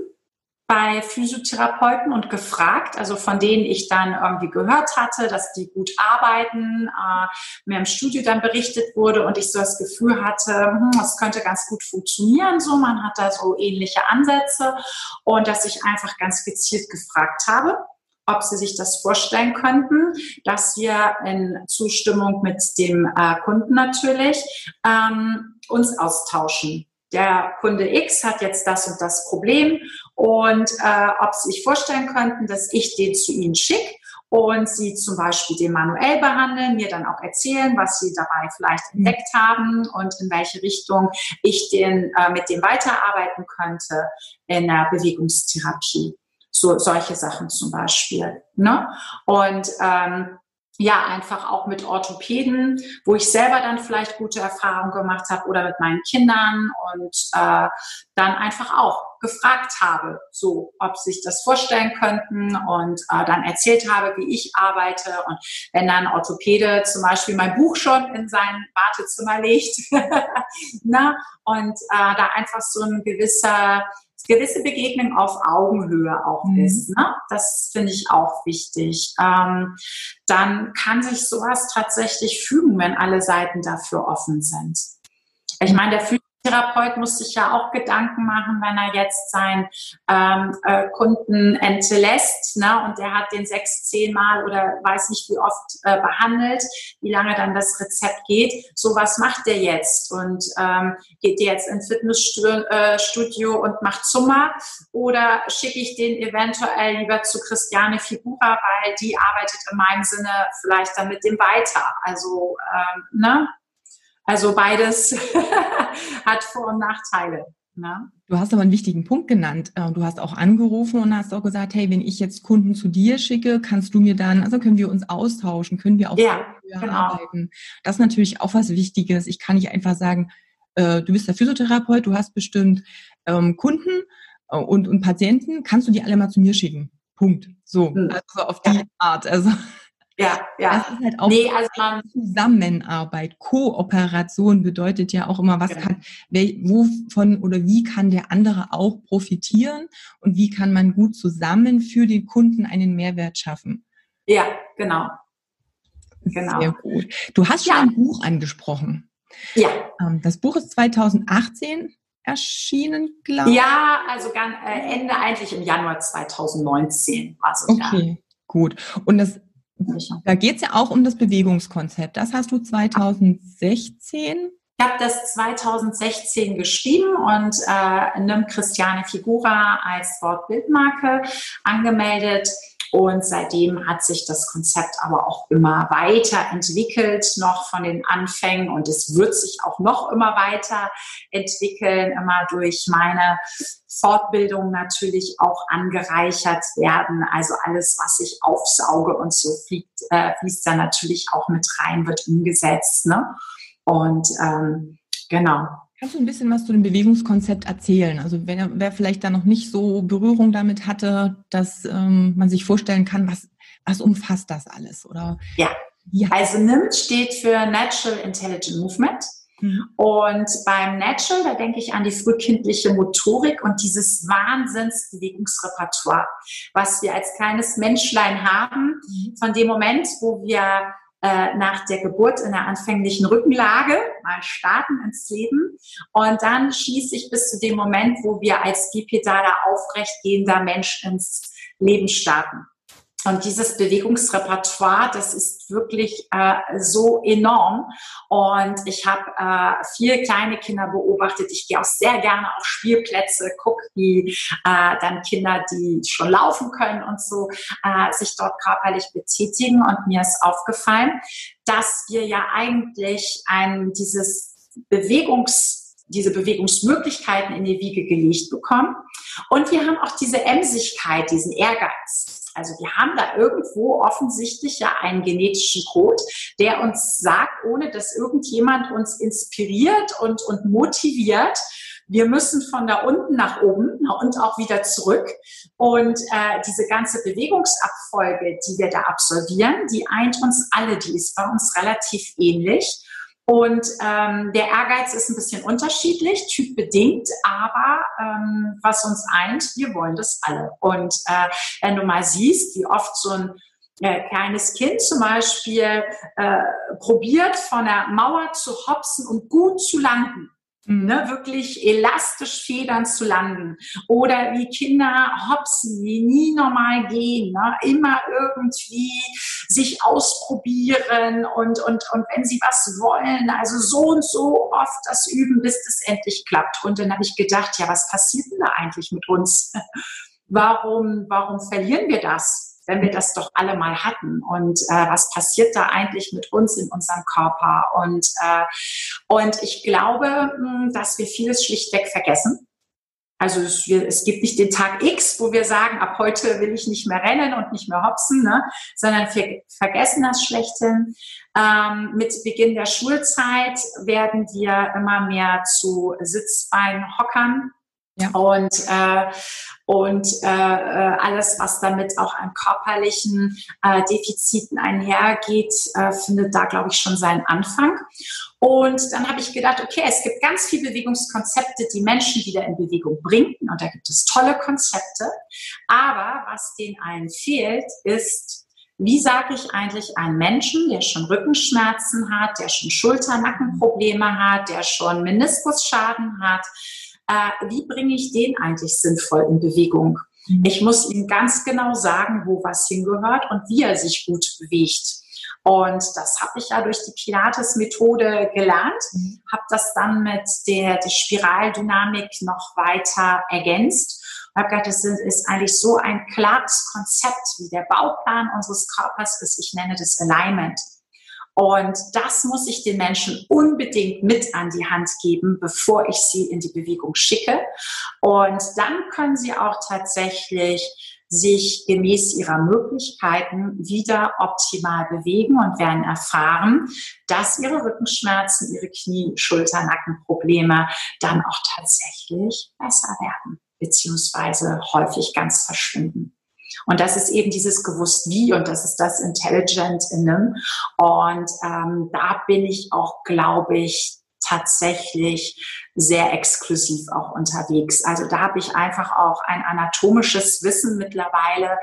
S2: bei Physiotherapeuten und gefragt, also von denen ich dann irgendwie gehört hatte, dass die gut arbeiten, äh, mir im Studio dann berichtet wurde und ich so das Gefühl hatte, hm, das könnte ganz gut funktionieren, so man hat da so ähnliche Ansätze und dass ich einfach ganz gezielt gefragt habe ob Sie sich das vorstellen könnten, dass wir in Zustimmung mit dem äh, Kunden natürlich ähm, uns austauschen. Der Kunde X hat jetzt das und das Problem und äh, ob Sie sich vorstellen könnten, dass ich den zu Ihnen schicke und Sie zum Beispiel den manuell behandeln, mir dann auch erzählen, was Sie dabei vielleicht mhm. entdeckt haben und in welche Richtung ich den, äh, mit dem weiterarbeiten könnte in der Bewegungstherapie. So, solche Sachen zum Beispiel. Ne? Und ähm, ja, einfach auch mit Orthopäden, wo ich selber dann vielleicht gute Erfahrungen gemacht habe oder mit meinen Kindern und äh, dann einfach auch gefragt habe, so ob sich das vorstellen könnten und äh, dann erzählt habe, wie ich arbeite und wenn dann Orthopäde zum Beispiel mein Buch schon in sein Wartezimmer legt, ne? und äh, da einfach so ein gewisser gewisse Begegnung auf Augenhöhe auch mhm. ist. Ne? Das finde ich auch wichtig. Ähm, dann kann sich sowas tatsächlich fügen, wenn alle Seiten dafür offen sind. Ich meine, der Therapeut muss sich ja auch Gedanken machen, wenn er jetzt seinen ähm, äh, Kunden entlässt ne, und der hat den sechs, zehnmal oder weiß nicht wie oft äh, behandelt, wie lange dann das Rezept geht. So was macht der jetzt und ähm, geht der jetzt ins Fitnessstudio äh, und macht Zummer oder schicke ich den eventuell lieber zu Christiane Figura, weil die arbeitet in meinem Sinne vielleicht dann mit dem weiter. Also ähm, ne, also beides hat Vor- und Nachteile.
S1: Ne? Du hast aber einen wichtigen Punkt genannt. Äh, du hast auch angerufen und hast auch gesagt, hey, wenn ich jetzt Kunden zu dir schicke, kannst du mir dann, also können wir uns austauschen, können wir auch ja, genau. arbeiten. Das ist natürlich auch was Wichtiges. Ich kann nicht einfach sagen, äh, du bist der Physiotherapeut, du hast bestimmt ähm, Kunden äh, und, und Patienten, kannst du die alle mal zu mir schicken? Punkt. So, mhm. also auf die. Art. Also
S2: ja, ja.
S1: Das ist halt auch nee, also man, Zusammenarbeit. Kooperation bedeutet ja auch immer, was genau. kann, wovon oder wie kann der andere auch profitieren und wie kann man gut zusammen für den Kunden einen Mehrwert schaffen.
S2: Ja, genau. Genau.
S1: Sehr gut. Du hast schon ja. ein Buch angesprochen.
S2: Ja.
S1: Ähm, das Buch ist 2018 erschienen, glaube
S2: ich. Ja, also äh, Ende eigentlich im Januar 2019. Also,
S1: okay, ja. gut. Und das da geht es ja auch um das Bewegungskonzept. Das hast du 2016
S2: ich habe das 2016 geschrieben und äh, nimm Christiane Figura als Wortbildmarke angemeldet. Und seitdem hat sich das Konzept aber auch immer weiter entwickelt, noch von den Anfängen. Und es wird sich auch noch immer weiter entwickeln, immer durch meine Fortbildung natürlich auch angereichert werden. Also alles, was ich aufsauge und so fliegt, äh, fließt da natürlich auch mit rein, wird umgesetzt. Ne? Und ähm, genau.
S1: Kannst du ein bisschen was zu dem Bewegungskonzept erzählen? Also wer, wer vielleicht da noch nicht so Berührung damit hatte, dass ähm, man sich vorstellen kann, was, was umfasst das alles? Oder
S2: ja, also NIMT steht für Natural Intelligent Movement. Mhm. Und beim Natural, da denke ich an die frühkindliche Motorik und dieses Wahnsinnsbewegungsrepertoire, was wir als kleines Menschlein haben, mhm. von dem Moment, wo wir äh, nach der Geburt in der anfänglichen Rückenlage mal starten ins Leben und dann schließe ich bis zu dem Moment, wo wir als bipedaler aufrechtgehender Mensch ins Leben starten. Und dieses Bewegungsrepertoire, das ist wirklich äh, so enorm. Und ich habe äh, viele kleine Kinder beobachtet. Ich gehe auch sehr gerne auf Spielplätze, gucke, wie äh, dann Kinder, die schon laufen können und so, äh, sich dort körperlich betätigen. Und mir ist aufgefallen, dass wir ja eigentlich ein, dieses Bewegungs diese Bewegungsmöglichkeiten in die Wiege gelegt bekommen. Und wir haben auch diese Emsigkeit, diesen Ehrgeiz. Also wir haben da irgendwo offensichtlich ja einen genetischen Code, der uns sagt, ohne dass irgendjemand uns inspiriert und, und motiviert, wir müssen von da unten nach oben und auch wieder zurück. Und äh, diese ganze Bewegungsabfolge, die wir da absolvieren, die eint uns alle, die ist bei uns relativ ähnlich. Und ähm, der Ehrgeiz ist ein bisschen unterschiedlich, typbedingt, aber ähm, was uns eint, wir wollen das alle. Und äh, wenn du mal siehst, wie oft so ein äh, kleines Kind zum Beispiel äh, probiert, von der Mauer zu hopsen und gut zu landen, ne, wirklich elastisch federn zu landen. Oder wie Kinder hopsen, die nie normal gehen, ne, immer irgendwie sich ausprobieren und, und, und wenn sie was wollen, also so und so oft das üben, bis das endlich klappt. Und dann habe ich gedacht, ja, was passiert denn da eigentlich mit uns? Warum, warum verlieren wir das? Wenn wir das doch alle mal hatten und äh, was passiert da eigentlich mit uns in unserem Körper und äh, und ich glaube, hm, dass wir vieles schlichtweg vergessen. Also es, es, gibt nicht den Tag X, wo wir sagen, ab heute will ich nicht mehr rennen und nicht mehr hopsen, ne? sondern wir vergessen das schlechthin. Ähm, mit Beginn der Schulzeit werden wir immer mehr zu Sitzbeinhockern ja. Und, äh, und äh, äh, alles, was damit auch an körperlichen äh, Defiziten einhergeht, äh, findet da, glaube ich, schon seinen Anfang. Und dann habe ich gedacht, okay, es gibt ganz viele Bewegungskonzepte, die Menschen wieder in Bewegung bringen. Und da gibt es tolle Konzepte. Aber was denen allen fehlt, ist, wie sage ich eigentlich einem Menschen, der schon Rückenschmerzen hat, der schon Schulter-Nackenprobleme hat, der schon Meniskusschaden hat, äh, wie bringe ich den eigentlich sinnvoll in Bewegung? Mhm. Ich muss ihm ganz genau sagen, wo was hingehört und wie er sich gut bewegt. Und das habe ich ja durch die Pilates-Methode gelernt, mhm. habe das dann mit der, der Spiraldynamik noch weiter ergänzt. Ich habe gedacht, das ist eigentlich so ein klares Konzept, wie der Bauplan unseres Körpers ist. Ich nenne das Alignment. Und das muss ich den Menschen unbedingt mit an die Hand geben, bevor ich sie in die Bewegung schicke. Und dann können sie auch tatsächlich sich gemäß ihrer Möglichkeiten wieder optimal bewegen und werden erfahren, dass ihre Rückenschmerzen, ihre Knie, Schulter, Nackenprobleme dann auch tatsächlich besser werden, beziehungsweise häufig ganz verschwinden. Und das ist eben dieses gewusst wie und das ist das Intelligent in them. Und ähm, da bin ich auch, glaube ich, tatsächlich sehr exklusiv auch unterwegs. Also da habe ich einfach auch ein anatomisches Wissen mittlerweile,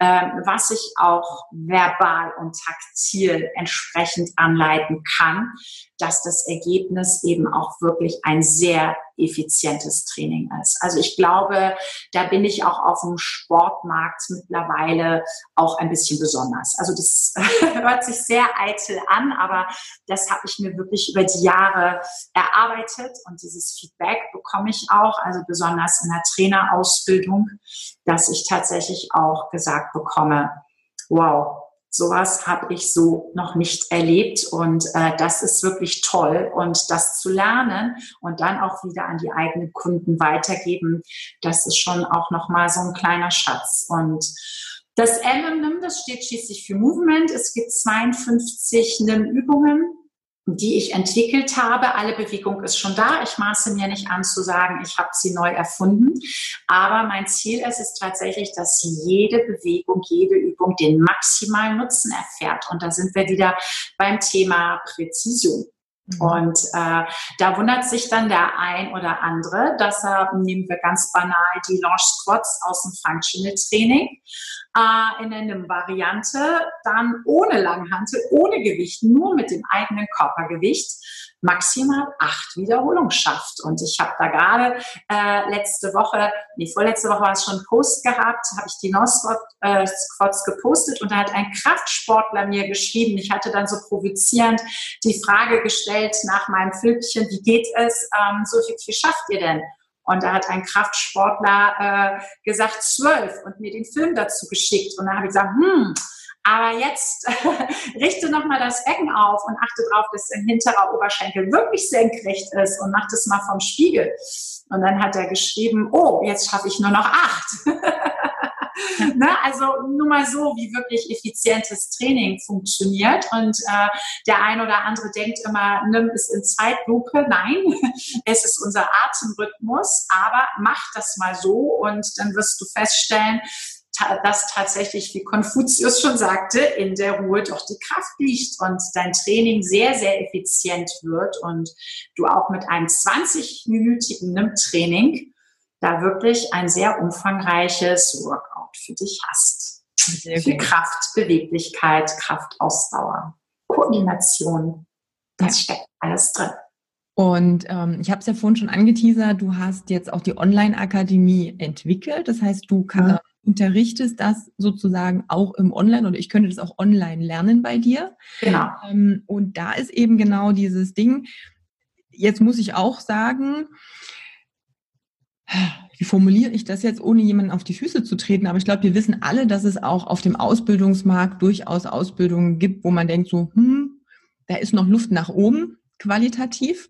S2: ähm, was ich auch verbal und taktil entsprechend anleiten kann, dass das Ergebnis eben auch wirklich ein sehr effizientes Training ist. Also ich glaube, da bin ich auch auf dem Sportmarkt mittlerweile auch ein bisschen besonders. Also das hört sich sehr eitel an, aber das habe ich mir wirklich über die Jahre erarbeitet und dieses Feedback bekomme ich auch, also besonders in der Trainerausbildung, dass ich tatsächlich auch gesagt bekomme, wow, sowas habe ich so noch nicht erlebt und äh, das ist wirklich toll und das zu lernen und dann auch wieder an die eigenen Kunden weitergeben, das ist schon auch noch mal so ein kleiner Schatz und das M das steht schließlich für Movement. Es gibt 52 NIM-Übungen die ich entwickelt habe. Alle Bewegung ist schon da. Ich maße mir nicht an zu sagen, ich habe sie neu erfunden. Aber mein Ziel ist es tatsächlich, dass jede Bewegung, jede Übung den maximalen Nutzen erfährt. Und da sind wir wieder beim Thema Präzision. Mhm. Und äh, da wundert sich dann der ein oder andere, dass er, nehmen wir ganz banal die Launch Squats aus dem Functional Training, äh, in einer Variante dann ohne Langhantel, ohne Gewicht, nur mit dem eigenen Körpergewicht maximal acht Wiederholungen schafft. Und ich habe da gerade äh, letzte Woche, nee, vorletzte Woche war es schon Post gehabt, habe ich die No-Squats äh, gepostet und da hat ein Kraftsportler mir geschrieben, ich hatte dann so provozierend die Frage gestellt nach meinem Filmchen, wie geht es, ähm, so viel, viel schafft ihr denn? Und da hat ein Kraftsportler äh, gesagt zwölf und mir den Film dazu geschickt. Und da habe ich gesagt, hm, aber jetzt richte nochmal das Becken auf und achte darauf, dass dein hinterer Oberschenkel wirklich senkrecht ist und mach das mal vom Spiegel. Und dann hat er geschrieben, oh, jetzt schaffe ich nur noch acht. ne? Also nur mal so, wie wirklich effizientes Training funktioniert. Und äh, der ein oder andere denkt immer, nimm es in Zeitlupe. Nein, es ist unser Atemrhythmus, aber mach das mal so und dann wirst du feststellen, dass tatsächlich, wie Konfuzius schon sagte, in der Ruhe doch die Kraft liegt und dein Training sehr, sehr effizient wird und du auch mit einem 20-minütigen NIM-Training da wirklich ein sehr umfangreiches Workout für dich hast. Sehr viel Kraft, Beweglichkeit, Kraftausdauer, Koordination. Das ja. steckt alles drin.
S1: Und ähm, ich habe es ja vorhin schon angeteasert, du hast jetzt auch die Online-Akademie entwickelt. Das heißt, du kann, ja unterrichtest das sozusagen auch im Online oder ich könnte das auch online lernen bei dir. Genau. Ähm, und da ist eben genau dieses Ding. Jetzt muss ich auch sagen, wie formuliere ich das jetzt, ohne jemanden auf die Füße zu treten? Aber ich glaube, wir wissen alle, dass es auch auf dem Ausbildungsmarkt durchaus Ausbildungen gibt, wo man denkt so, hm, da ist noch Luft nach oben qualitativ.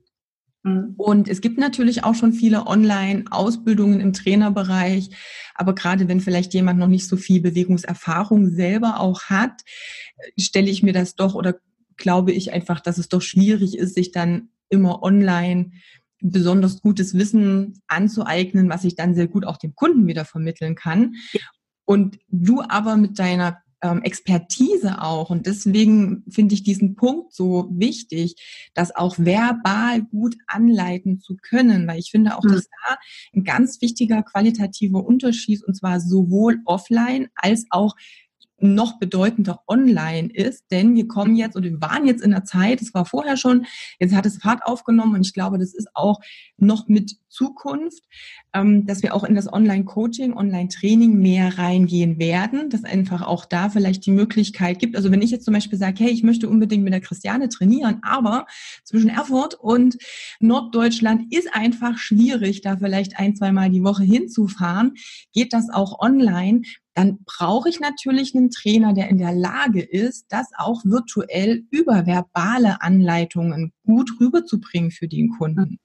S1: Mhm. Und es gibt natürlich auch schon viele Online-Ausbildungen im Trainerbereich. Aber gerade wenn vielleicht jemand noch nicht so viel Bewegungserfahrung selber auch hat, stelle ich mir das doch oder glaube ich einfach, dass es doch schwierig ist, sich dann immer online besonders gutes Wissen anzueignen, was ich dann sehr gut auch dem Kunden wieder vermitteln kann. Und du aber mit deiner ähm, Expertise auch. Und deswegen finde ich diesen Punkt so wichtig, das auch verbal gut anleiten zu können, weil ich finde auch, mhm. dass da ein ganz wichtiger qualitativer Unterschied und zwar sowohl offline als auch noch bedeutender online ist, denn wir kommen jetzt und wir waren jetzt in der Zeit, es war vorher schon, jetzt hat es Fahrt aufgenommen und ich glaube, das ist auch noch mit Zukunft, ähm, dass wir auch in das Online-Coaching, Online-Training mehr reingehen werden, dass einfach auch da vielleicht die Möglichkeit gibt. Also wenn ich jetzt zum Beispiel sage, hey, ich möchte unbedingt mit der Christiane trainieren, aber zwischen Erfurt und Norddeutschland ist einfach schwierig, da vielleicht ein, zweimal die Woche hinzufahren, geht das auch online dann brauche ich natürlich einen Trainer, der in der Lage ist, das auch virtuell über verbale Anleitungen gut rüberzubringen für den Kunden.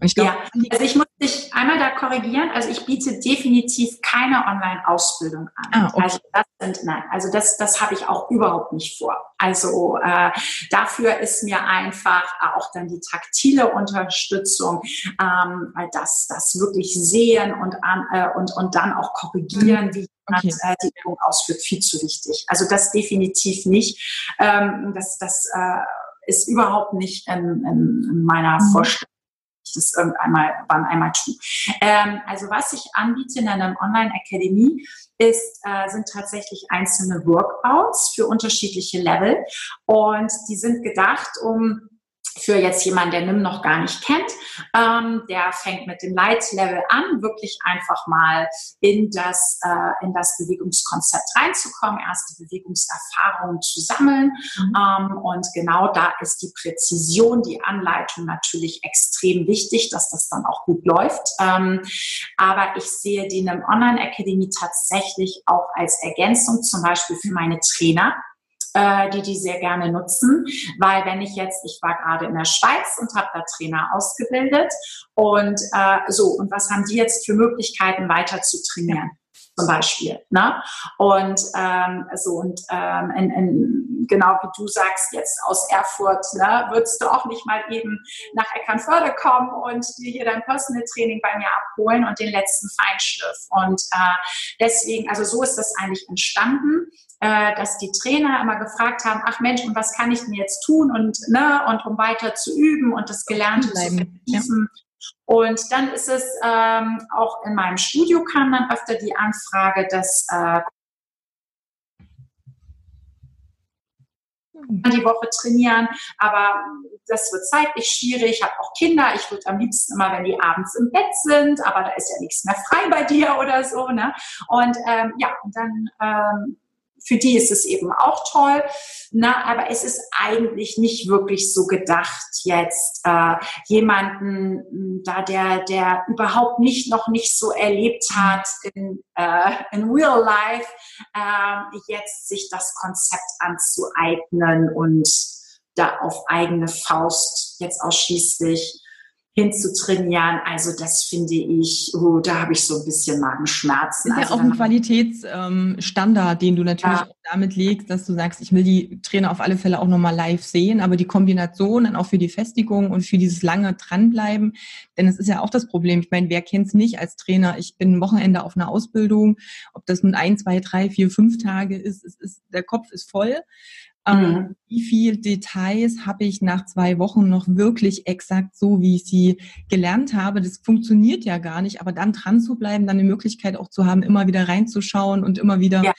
S2: Und ich glaube, ja, also ich muss dich einmal da korrigieren. Also ich biete definitiv keine Online-Ausbildung an. Ah, okay. Also das sind, nein, also das, das habe ich auch überhaupt nicht vor. Also äh, dafür ist mir einfach auch dann die taktile Unterstützung, ähm, weil das, das wirklich sehen und an, äh, und und dann auch korrigieren, wie okay. äh, die Übung ausführt, viel zu wichtig. Also das definitiv nicht. Ähm, das das äh, ist überhaupt nicht in, in, in meiner mhm. Vorstellung ich das irgendwann wann einmal tue. Ähm, also was ich anbiete in einer Online-Akademie ist, äh, sind tatsächlich einzelne Workouts für unterschiedliche Level und die sind gedacht, um für jetzt jemanden, der NIM noch gar nicht kennt, ähm, der fängt mit dem Light Level an, wirklich einfach mal in das, äh, in das Bewegungskonzept reinzukommen, erste Bewegungserfahrungen zu sammeln. Mhm. Ähm, und genau da ist die Präzision, die Anleitung natürlich extrem wichtig, dass das dann auch gut läuft. Ähm, aber ich sehe die NIM Online Academy tatsächlich auch als Ergänzung, zum Beispiel für meine Trainer äh, die die sehr gerne nutzen, weil wenn ich jetzt, ich war gerade in der Schweiz und habe da Trainer ausgebildet und äh, so, und was haben die jetzt für Möglichkeiten weiter zu trainieren? Zum Beispiel. Ne? Und ähm, so und ähm, in, in, genau wie du sagst, jetzt aus Erfurt, ne, würdest du auch nicht mal eben nach Eckernförde kommen und dir hier dein Personal Training bei mir abholen und den letzten Feinschliff. Und äh, deswegen, also so ist das eigentlich entstanden äh, dass die Trainer immer gefragt haben, ach Mensch, und was kann ich denn jetzt tun und ne, und um weiter zu üben und das Gelernte zu vertiefen. Ja. Und dann ist es ähm, auch in meinem Studio kam dann öfter die Anfrage, dass äh, die Woche trainieren, aber das wird zeitlich schwierig. Ich habe auch Kinder. Ich würde am liebsten immer, wenn die abends im Bett sind, aber da ist ja nichts mehr frei bei dir oder so. Ne? Und ähm, ja, und dann ähm, für die ist es eben auch toll. Na, aber es ist eigentlich nicht wirklich so gedacht, jetzt äh, jemanden hm, da, der, der überhaupt nicht noch nicht so erlebt hat in, äh, in Real Life, äh, jetzt sich das Konzept anzueignen und da auf eigene Faust jetzt ausschließlich hinzutrainieren. Also das finde ich, oh, da habe ich so ein bisschen Magenschmerzen.
S1: Das ist
S2: ja
S1: also auch ein Qualitätsstandard, den du natürlich ja. auch damit legst, dass du sagst, ich will die Trainer auf alle Fälle auch nochmal live sehen, aber die Kombination dann auch für die Festigung und für dieses lange dranbleiben, denn es ist ja auch das Problem. Ich meine, wer kennt es nicht als Trainer? Ich bin ein Wochenende auf einer Ausbildung, ob das nun ein, zwei, drei, vier, fünf Tage ist, es ist der Kopf ist voll. Ähm, mhm. Wie viel Details habe ich nach zwei Wochen noch wirklich exakt so, wie ich sie gelernt habe? Das funktioniert ja gar nicht, aber dann dran zu bleiben, dann eine Möglichkeit auch zu haben, immer wieder reinzuschauen und immer wieder ja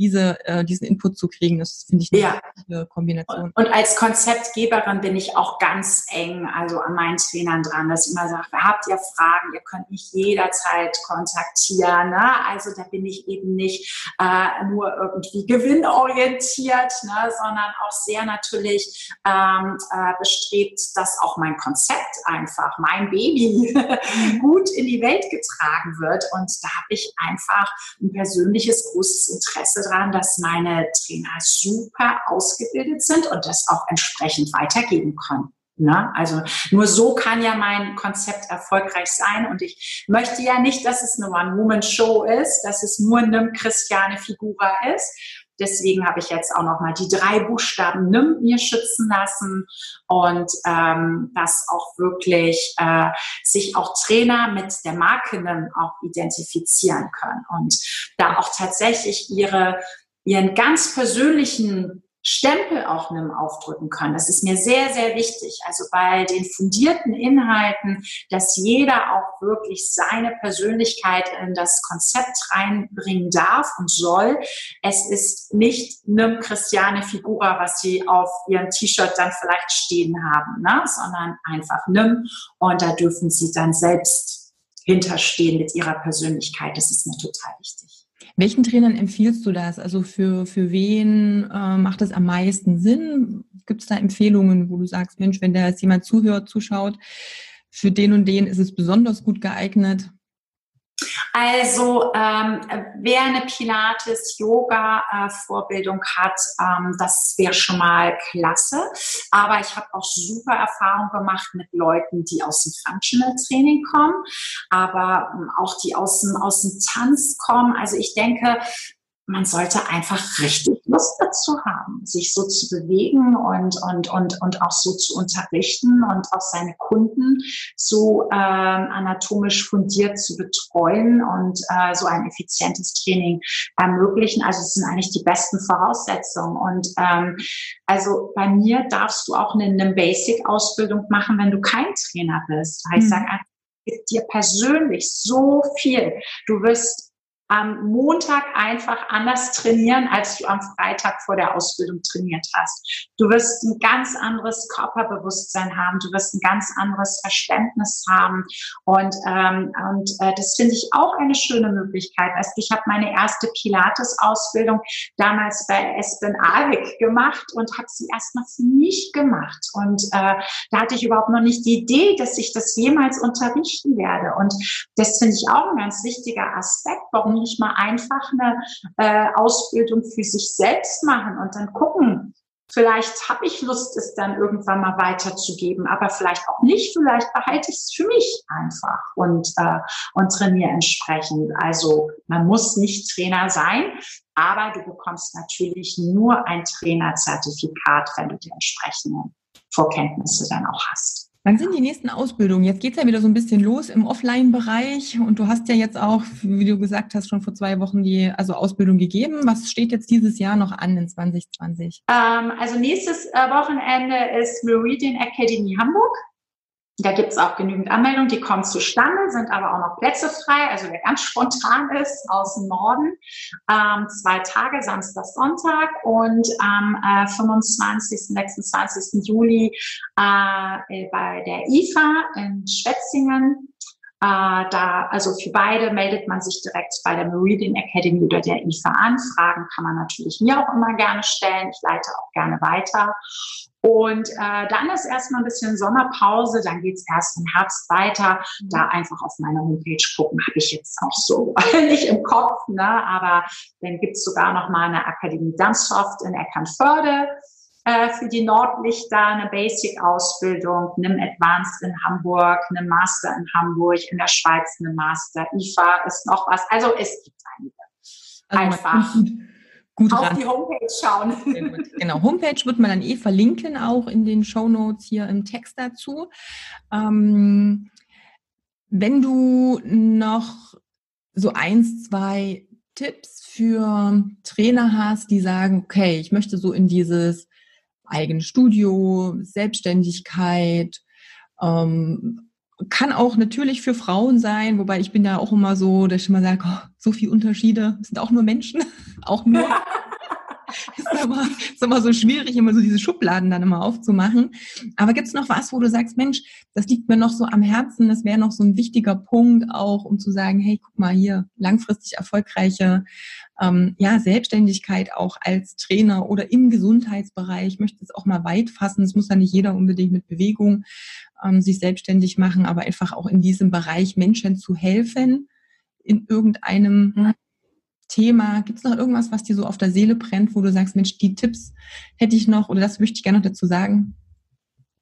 S1: diese, äh, diesen Input zu kriegen. Das finde ich eine ja. Kombination.
S2: Und, und, als Konzeptgeberin bin ich auch ganz eng, also an meinen Trainern dran, dass ich immer sage, habt ihr Fragen, ihr könnt mich jederzeit kontaktieren. Ne? Also da bin ich eben nicht äh, nur irgendwie gewinnorientiert, ne? sondern auch sehr natürlich ähm, äh, bestrebt, dass auch mein Konzept einfach, mein Baby, gut in die Welt getragen wird. Und da habe ich einfach ein persönliches großes Interesse dran, dass meine Trainer super ausgebildet sind und das auch entsprechend weitergeben können. Ne? Also nur so kann ja mein Konzept erfolgreich sein. Und ich möchte ja nicht, dass es eine One-Woman-Show ist, dass es nur eine Christiane Figura ist. Deswegen habe ich jetzt auch nochmal die drei Buchstaben NIM mir schützen lassen und ähm, dass auch wirklich äh, sich auch Trainer mit der Marke NIM auch identifizieren können und da auch tatsächlich ihre ihren ganz persönlichen Stempel auch einem aufdrücken können. Das ist mir sehr, sehr wichtig. Also bei den fundierten Inhalten, dass jeder auch wirklich seine Persönlichkeit in das Konzept reinbringen darf und soll. Es ist nicht eine Christiane Figura, was sie auf ihrem T-Shirt dann vielleicht stehen haben, ne? sondern einfach nimm und da dürfen sie dann selbst hinterstehen mit ihrer Persönlichkeit. Das ist mir total wichtig.
S1: Welchen Trainern empfiehlst du das? Also für, für wen äh, macht es am meisten Sinn? Gibt es da Empfehlungen, wo du sagst, Mensch, wenn da jetzt jemand zuhört, zuschaut, für den und den ist es besonders gut geeignet?
S2: Also ähm, wer eine Pilates-Yoga-Vorbildung hat, ähm, das wäre schon mal klasse. Aber ich habe auch super Erfahrung gemacht mit Leuten, die aus dem Functional Training kommen, aber ähm, auch die aus dem, aus dem Tanz kommen. Also ich denke, man sollte einfach richtig Lust dazu haben, sich so zu bewegen und, und, und, und auch so zu unterrichten und auch seine Kunden so ähm, anatomisch fundiert zu betreuen und äh, so ein effizientes Training ermöglichen. Also es sind eigentlich die besten Voraussetzungen. Und ähm, also bei mir darfst du auch eine, eine Basic-Ausbildung machen, wenn du kein Trainer bist. Ich mhm. sage dir persönlich so viel. Du wirst am Montag einfach anders trainieren, als du am Freitag vor der Ausbildung trainiert hast. Du wirst ein ganz anderes Körperbewusstsein haben, du wirst ein ganz anderes Verständnis haben und, ähm, und äh, das finde ich auch eine schöne Möglichkeit. Also ich habe meine erste Pilates-Ausbildung damals bei Espen Avik gemacht und habe sie erstmal für mich gemacht und äh, da hatte ich überhaupt noch nicht die Idee, dass ich das jemals unterrichten werde und das finde ich auch ein ganz wichtiger Aspekt, warum nicht mal einfach eine äh, Ausbildung für sich selbst machen und dann gucken, Vielleicht habe ich Lust, es dann irgendwann mal weiterzugeben, aber vielleicht auch nicht. Vielleicht behalte ich es für mich einfach und, äh, und trainiere entsprechend. Also man muss nicht Trainer sein, aber du bekommst natürlich nur ein Trainerzertifikat, wenn du die entsprechenden Vorkenntnisse dann auch hast.
S1: Wann sind die nächsten Ausbildungen? Jetzt geht es ja wieder so ein bisschen los im Offline-Bereich und du hast ja jetzt auch, wie du gesagt hast, schon vor zwei Wochen die also Ausbildung gegeben. Was steht jetzt dieses Jahr noch an in 2020?
S2: Ähm, also nächstes äh, Wochenende ist Meridian Academy Hamburg. Da gibt es auch genügend Anmeldungen, die kommen zustande, sind aber auch noch Plätze frei. Also wer ganz spontan ist aus dem Norden, ähm, zwei Tage, Samstag, Sonntag und am äh, 25., 26. Juli äh, bei der IFA in Schwetzingen. Äh, da, also für beide meldet man sich direkt bei der Meridian Academy oder der IFA an. Fragen kann man natürlich mir auch immer gerne stellen. Ich leite auch gerne weiter. Und äh, dann ist erstmal ein bisschen Sommerpause, dann geht's erst im Herbst weiter. Da einfach auf meiner Homepage gucken, habe ich jetzt auch so nicht im Kopf, ne? aber dann gibt's sogar noch mal eine Akademie Dansoft in Eckernförde äh, für die Nordlichter, eine Basic-Ausbildung, nimm Advanced in Hamburg, eine Master in Hamburg, in der Schweiz eine Master, IFA ist noch was. Also es gibt einige. Also einfach
S1: gut auf ran. die Homepage schauen. Genau, Homepage wird man dann eh verlinken, auch in den Show Notes hier im Text dazu. Ähm, wenn du noch so eins, zwei Tipps für Trainer hast, die sagen, okay, ich möchte so in dieses eigene Studio, Selbstständigkeit, ähm, kann auch natürlich für Frauen sein, wobei ich bin da auch immer so, dass ich immer sage, oh, so viele Unterschiede, sind auch nur Menschen, auch nur. ist, immer, ist immer so schwierig, immer so diese Schubladen dann immer aufzumachen. Aber gibt es noch was, wo du sagst, Mensch, das liegt mir noch so am Herzen, das wäre noch so ein wichtiger Punkt auch, um zu sagen, hey, guck mal hier, langfristig erfolgreiche ähm, ja, Selbstständigkeit auch als Trainer oder im Gesundheitsbereich. Ich möchte es auch mal weit fassen. Es muss ja nicht jeder unbedingt mit Bewegung ähm, sich selbstständig machen, aber einfach auch in diesem Bereich Menschen zu helfen in irgendeinem mhm. Thema. Gibt es noch irgendwas, was dir so auf der Seele brennt, wo du sagst, Mensch, die Tipps hätte ich noch oder das möchte ich gerne noch dazu sagen?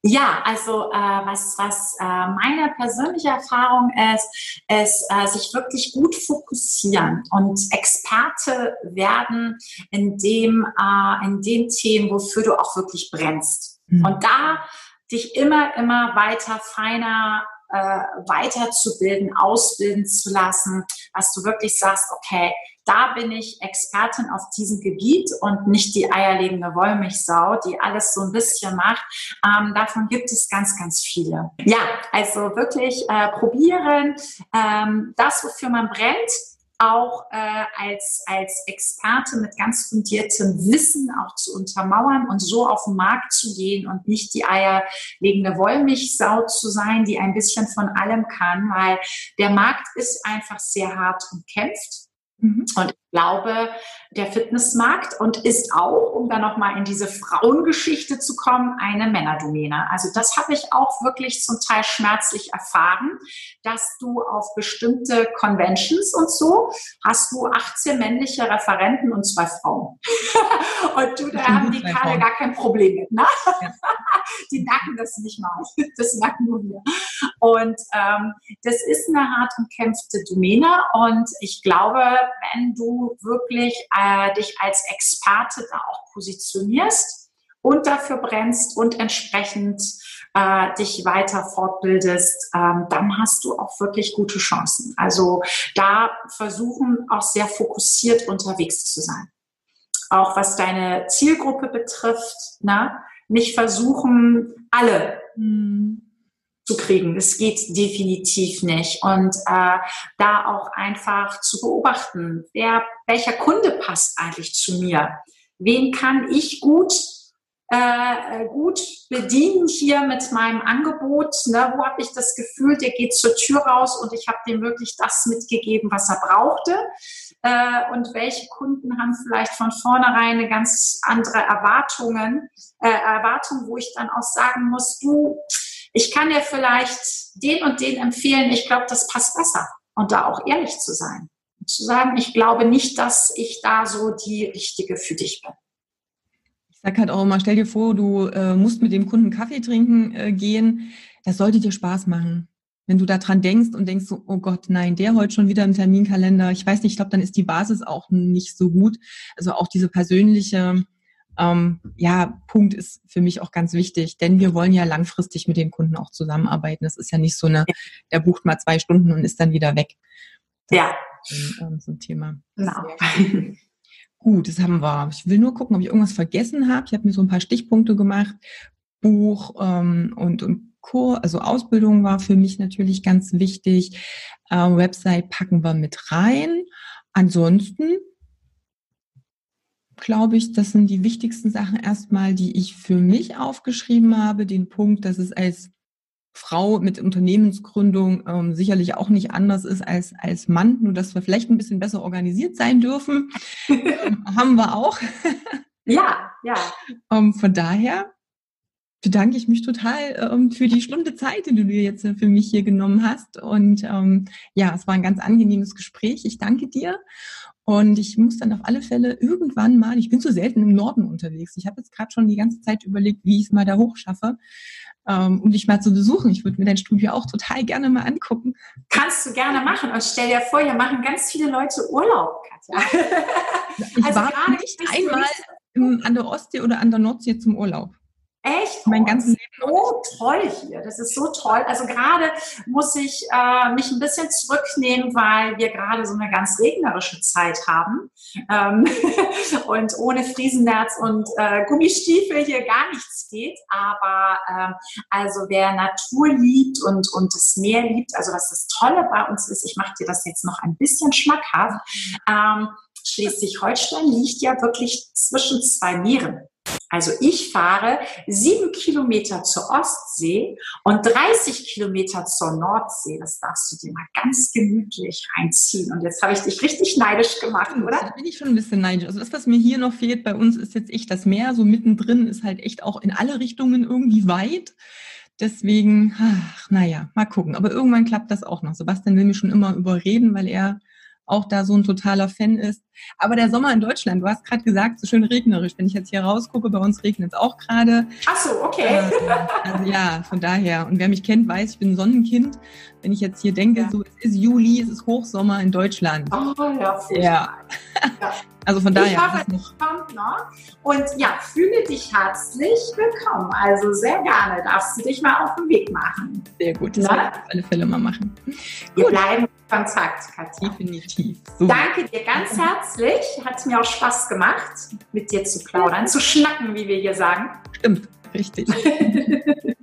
S2: Ja, also äh, was, was äh, meine persönliche Erfahrung ist, ist äh, sich wirklich gut fokussieren und Experte werden in dem, äh, in den Themen, wofür du auch wirklich brennst. Mhm. Und da dich immer, immer weiter feiner äh, weiterzubilden, ausbilden zu lassen, dass du wirklich sagst, okay, da bin ich Expertin auf diesem Gebiet und nicht die eierlegende Wollmilchsau, die alles so ein bisschen macht. Ähm, davon gibt es ganz, ganz viele. Ja, also wirklich äh, probieren, ähm, das, wofür man brennt, auch äh, als, als Experte mit ganz fundiertem Wissen auch zu untermauern und so auf den Markt zu gehen und nicht die eierlegende Wollmilchsau zu sein, die ein bisschen von allem kann, weil der Markt ist einfach sehr hart und kämpft. Mhm. Und ich glaube, der Fitnessmarkt und ist auch, um dann nochmal in diese Frauengeschichte zu kommen, eine Männerdomäne. Also das habe ich auch wirklich zum Teil schmerzlich erfahren, dass du auf bestimmte Conventions und so hast du 18 männliche Referenten und zwei Frauen. und du, da haben die Kerle gar kein Problem mit. Ne? Ja. Die nacken das nicht mal. Das nacken nur wir. Und ähm, das ist eine hart umkämpfte Domäne und ich glaube, wenn du wirklich äh, dich als Experte da auch positionierst und dafür brennst und entsprechend äh, dich weiter fortbildest, ähm, dann hast du auch wirklich gute Chancen. Also da versuchen auch sehr fokussiert unterwegs zu sein. Auch was deine Zielgruppe betrifft, ne? nicht versuchen, alle mhm zu kriegen. Es geht definitiv nicht. Und äh, da auch einfach zu beobachten, wer, welcher Kunde passt eigentlich zu mir? Wen kann ich gut äh, gut bedienen hier mit meinem Angebot? Ne? Wo habe ich das Gefühl, der geht zur Tür raus und ich habe dem wirklich das mitgegeben, was er brauchte? Äh, und welche Kunden haben vielleicht von vornherein eine ganz andere Erwartungen, äh, Erwartung, wo ich dann auch sagen muss, du, ich kann dir vielleicht den und den empfehlen, ich glaube, das passt besser. Und da auch ehrlich zu sein. Und zu sagen, ich glaube nicht, dass ich da so die Richtige für dich bin.
S1: Ich sage halt auch immer, stell dir vor, du äh, musst mit dem Kunden Kaffee trinken äh, gehen. Das sollte dir Spaß machen. Wenn du da dran denkst und denkst so, oh Gott, nein, der heute schon wieder im Terminkalender. Ich weiß nicht, ich glaube, dann ist die Basis auch nicht so gut. Also auch diese persönliche ähm, ja, Punkt ist für mich auch ganz wichtig, denn wir wollen ja langfristig mit den Kunden auch zusammenarbeiten. Das ist ja nicht so eine, der bucht mal zwei Stunden und ist dann wieder weg.
S2: Das ja.
S1: Ist, ähm, so ein Thema. Genau. Gut, das haben wir. Ich will nur gucken, ob ich irgendwas vergessen habe. Ich habe mir so ein paar Stichpunkte gemacht. Buch ähm, und, und Kur, also Ausbildung war für mich natürlich ganz wichtig. Äh, Website packen wir mit rein. Ansonsten glaube ich, das sind die wichtigsten Sachen erstmal, die ich für mich aufgeschrieben habe. Den Punkt, dass es als Frau mit Unternehmensgründung ähm, sicherlich auch nicht anders ist als als Mann, nur dass wir vielleicht ein bisschen besser organisiert sein dürfen, ähm, haben wir auch.
S2: ja, ja.
S1: Ähm, von daher bedanke ich mich total ähm, für die Stunde Zeit, die du dir jetzt für mich hier genommen hast. Und ähm, ja, es war ein ganz angenehmes Gespräch. Ich danke dir. Und ich muss dann auf alle Fälle irgendwann mal, ich bin so selten im Norden unterwegs. Ich habe jetzt gerade schon die ganze Zeit überlegt, wie ich es mal da hoch schaffe, ähm, um dich mal zu besuchen. Ich würde mir dein Studio auch total gerne mal angucken.
S2: Kannst du gerne machen. Und stell dir vor, hier machen ganz viele Leute Urlaub, Katja.
S1: ich also war nicht einmal an der Ostsee oder an der Nordsee zum Urlaub.
S2: Echt?
S1: Mein ganzes Leben.
S2: So toll hier. Das ist so toll. Also gerade muss ich äh, mich ein bisschen zurücknehmen, weil wir gerade so eine ganz regnerische Zeit haben. Ähm und ohne Friesennerz und äh, Gummistiefel hier gar nichts geht. Aber ähm, also wer Natur liebt und, und das Meer liebt, also was das Tolle bei uns ist, ich mache dir das jetzt noch ein bisschen schmackhaft. Ähm, Schleswig-Holstein liegt ja wirklich zwischen zwei Meeren. Also ich fahre sieben Kilometer zur Ostsee und 30 Kilometer zur Nordsee. Das darfst du dir mal ganz gemütlich reinziehen. Und jetzt habe ich dich richtig neidisch gemacht, oder?
S1: Da bin ich schon ein bisschen neidisch. Also das, was mir hier noch fehlt bei uns, ist jetzt echt das Meer. So mittendrin ist halt echt auch in alle Richtungen irgendwie weit. Deswegen, ach, naja, mal gucken. Aber irgendwann klappt das auch noch. Sebastian will mich schon immer überreden, weil er auch da so ein totaler Fan ist. Aber der Sommer in Deutschland, du hast gerade gesagt, so schön regnerisch. Wenn ich jetzt hier rausgucke, bei uns regnet es auch gerade.
S2: Ach so, okay. Äh,
S1: also ja, von daher. Und wer mich kennt, weiß, ich bin Sonnenkind. Wenn ich jetzt hier denke, ja. so es ist Juli, es ist Hochsommer in Deutschland.
S2: Oh ja,
S1: ja. ja. Also von daher.
S2: Ich hoffe, kommt noch. Und ja, fühle dich herzlich willkommen. Also sehr gerne darfst du dich mal auf den Weg machen.
S1: Sehr gut, das werde ich auf alle Fälle mal machen.
S2: Wir gut. bleiben Kontakt,
S1: Katja. Definitiv.
S2: So. Danke dir ganz herzlich. Hat mir auch Spaß gemacht, mit dir zu plaudern, zu schnacken, wie wir hier sagen.
S1: Stimmt, richtig.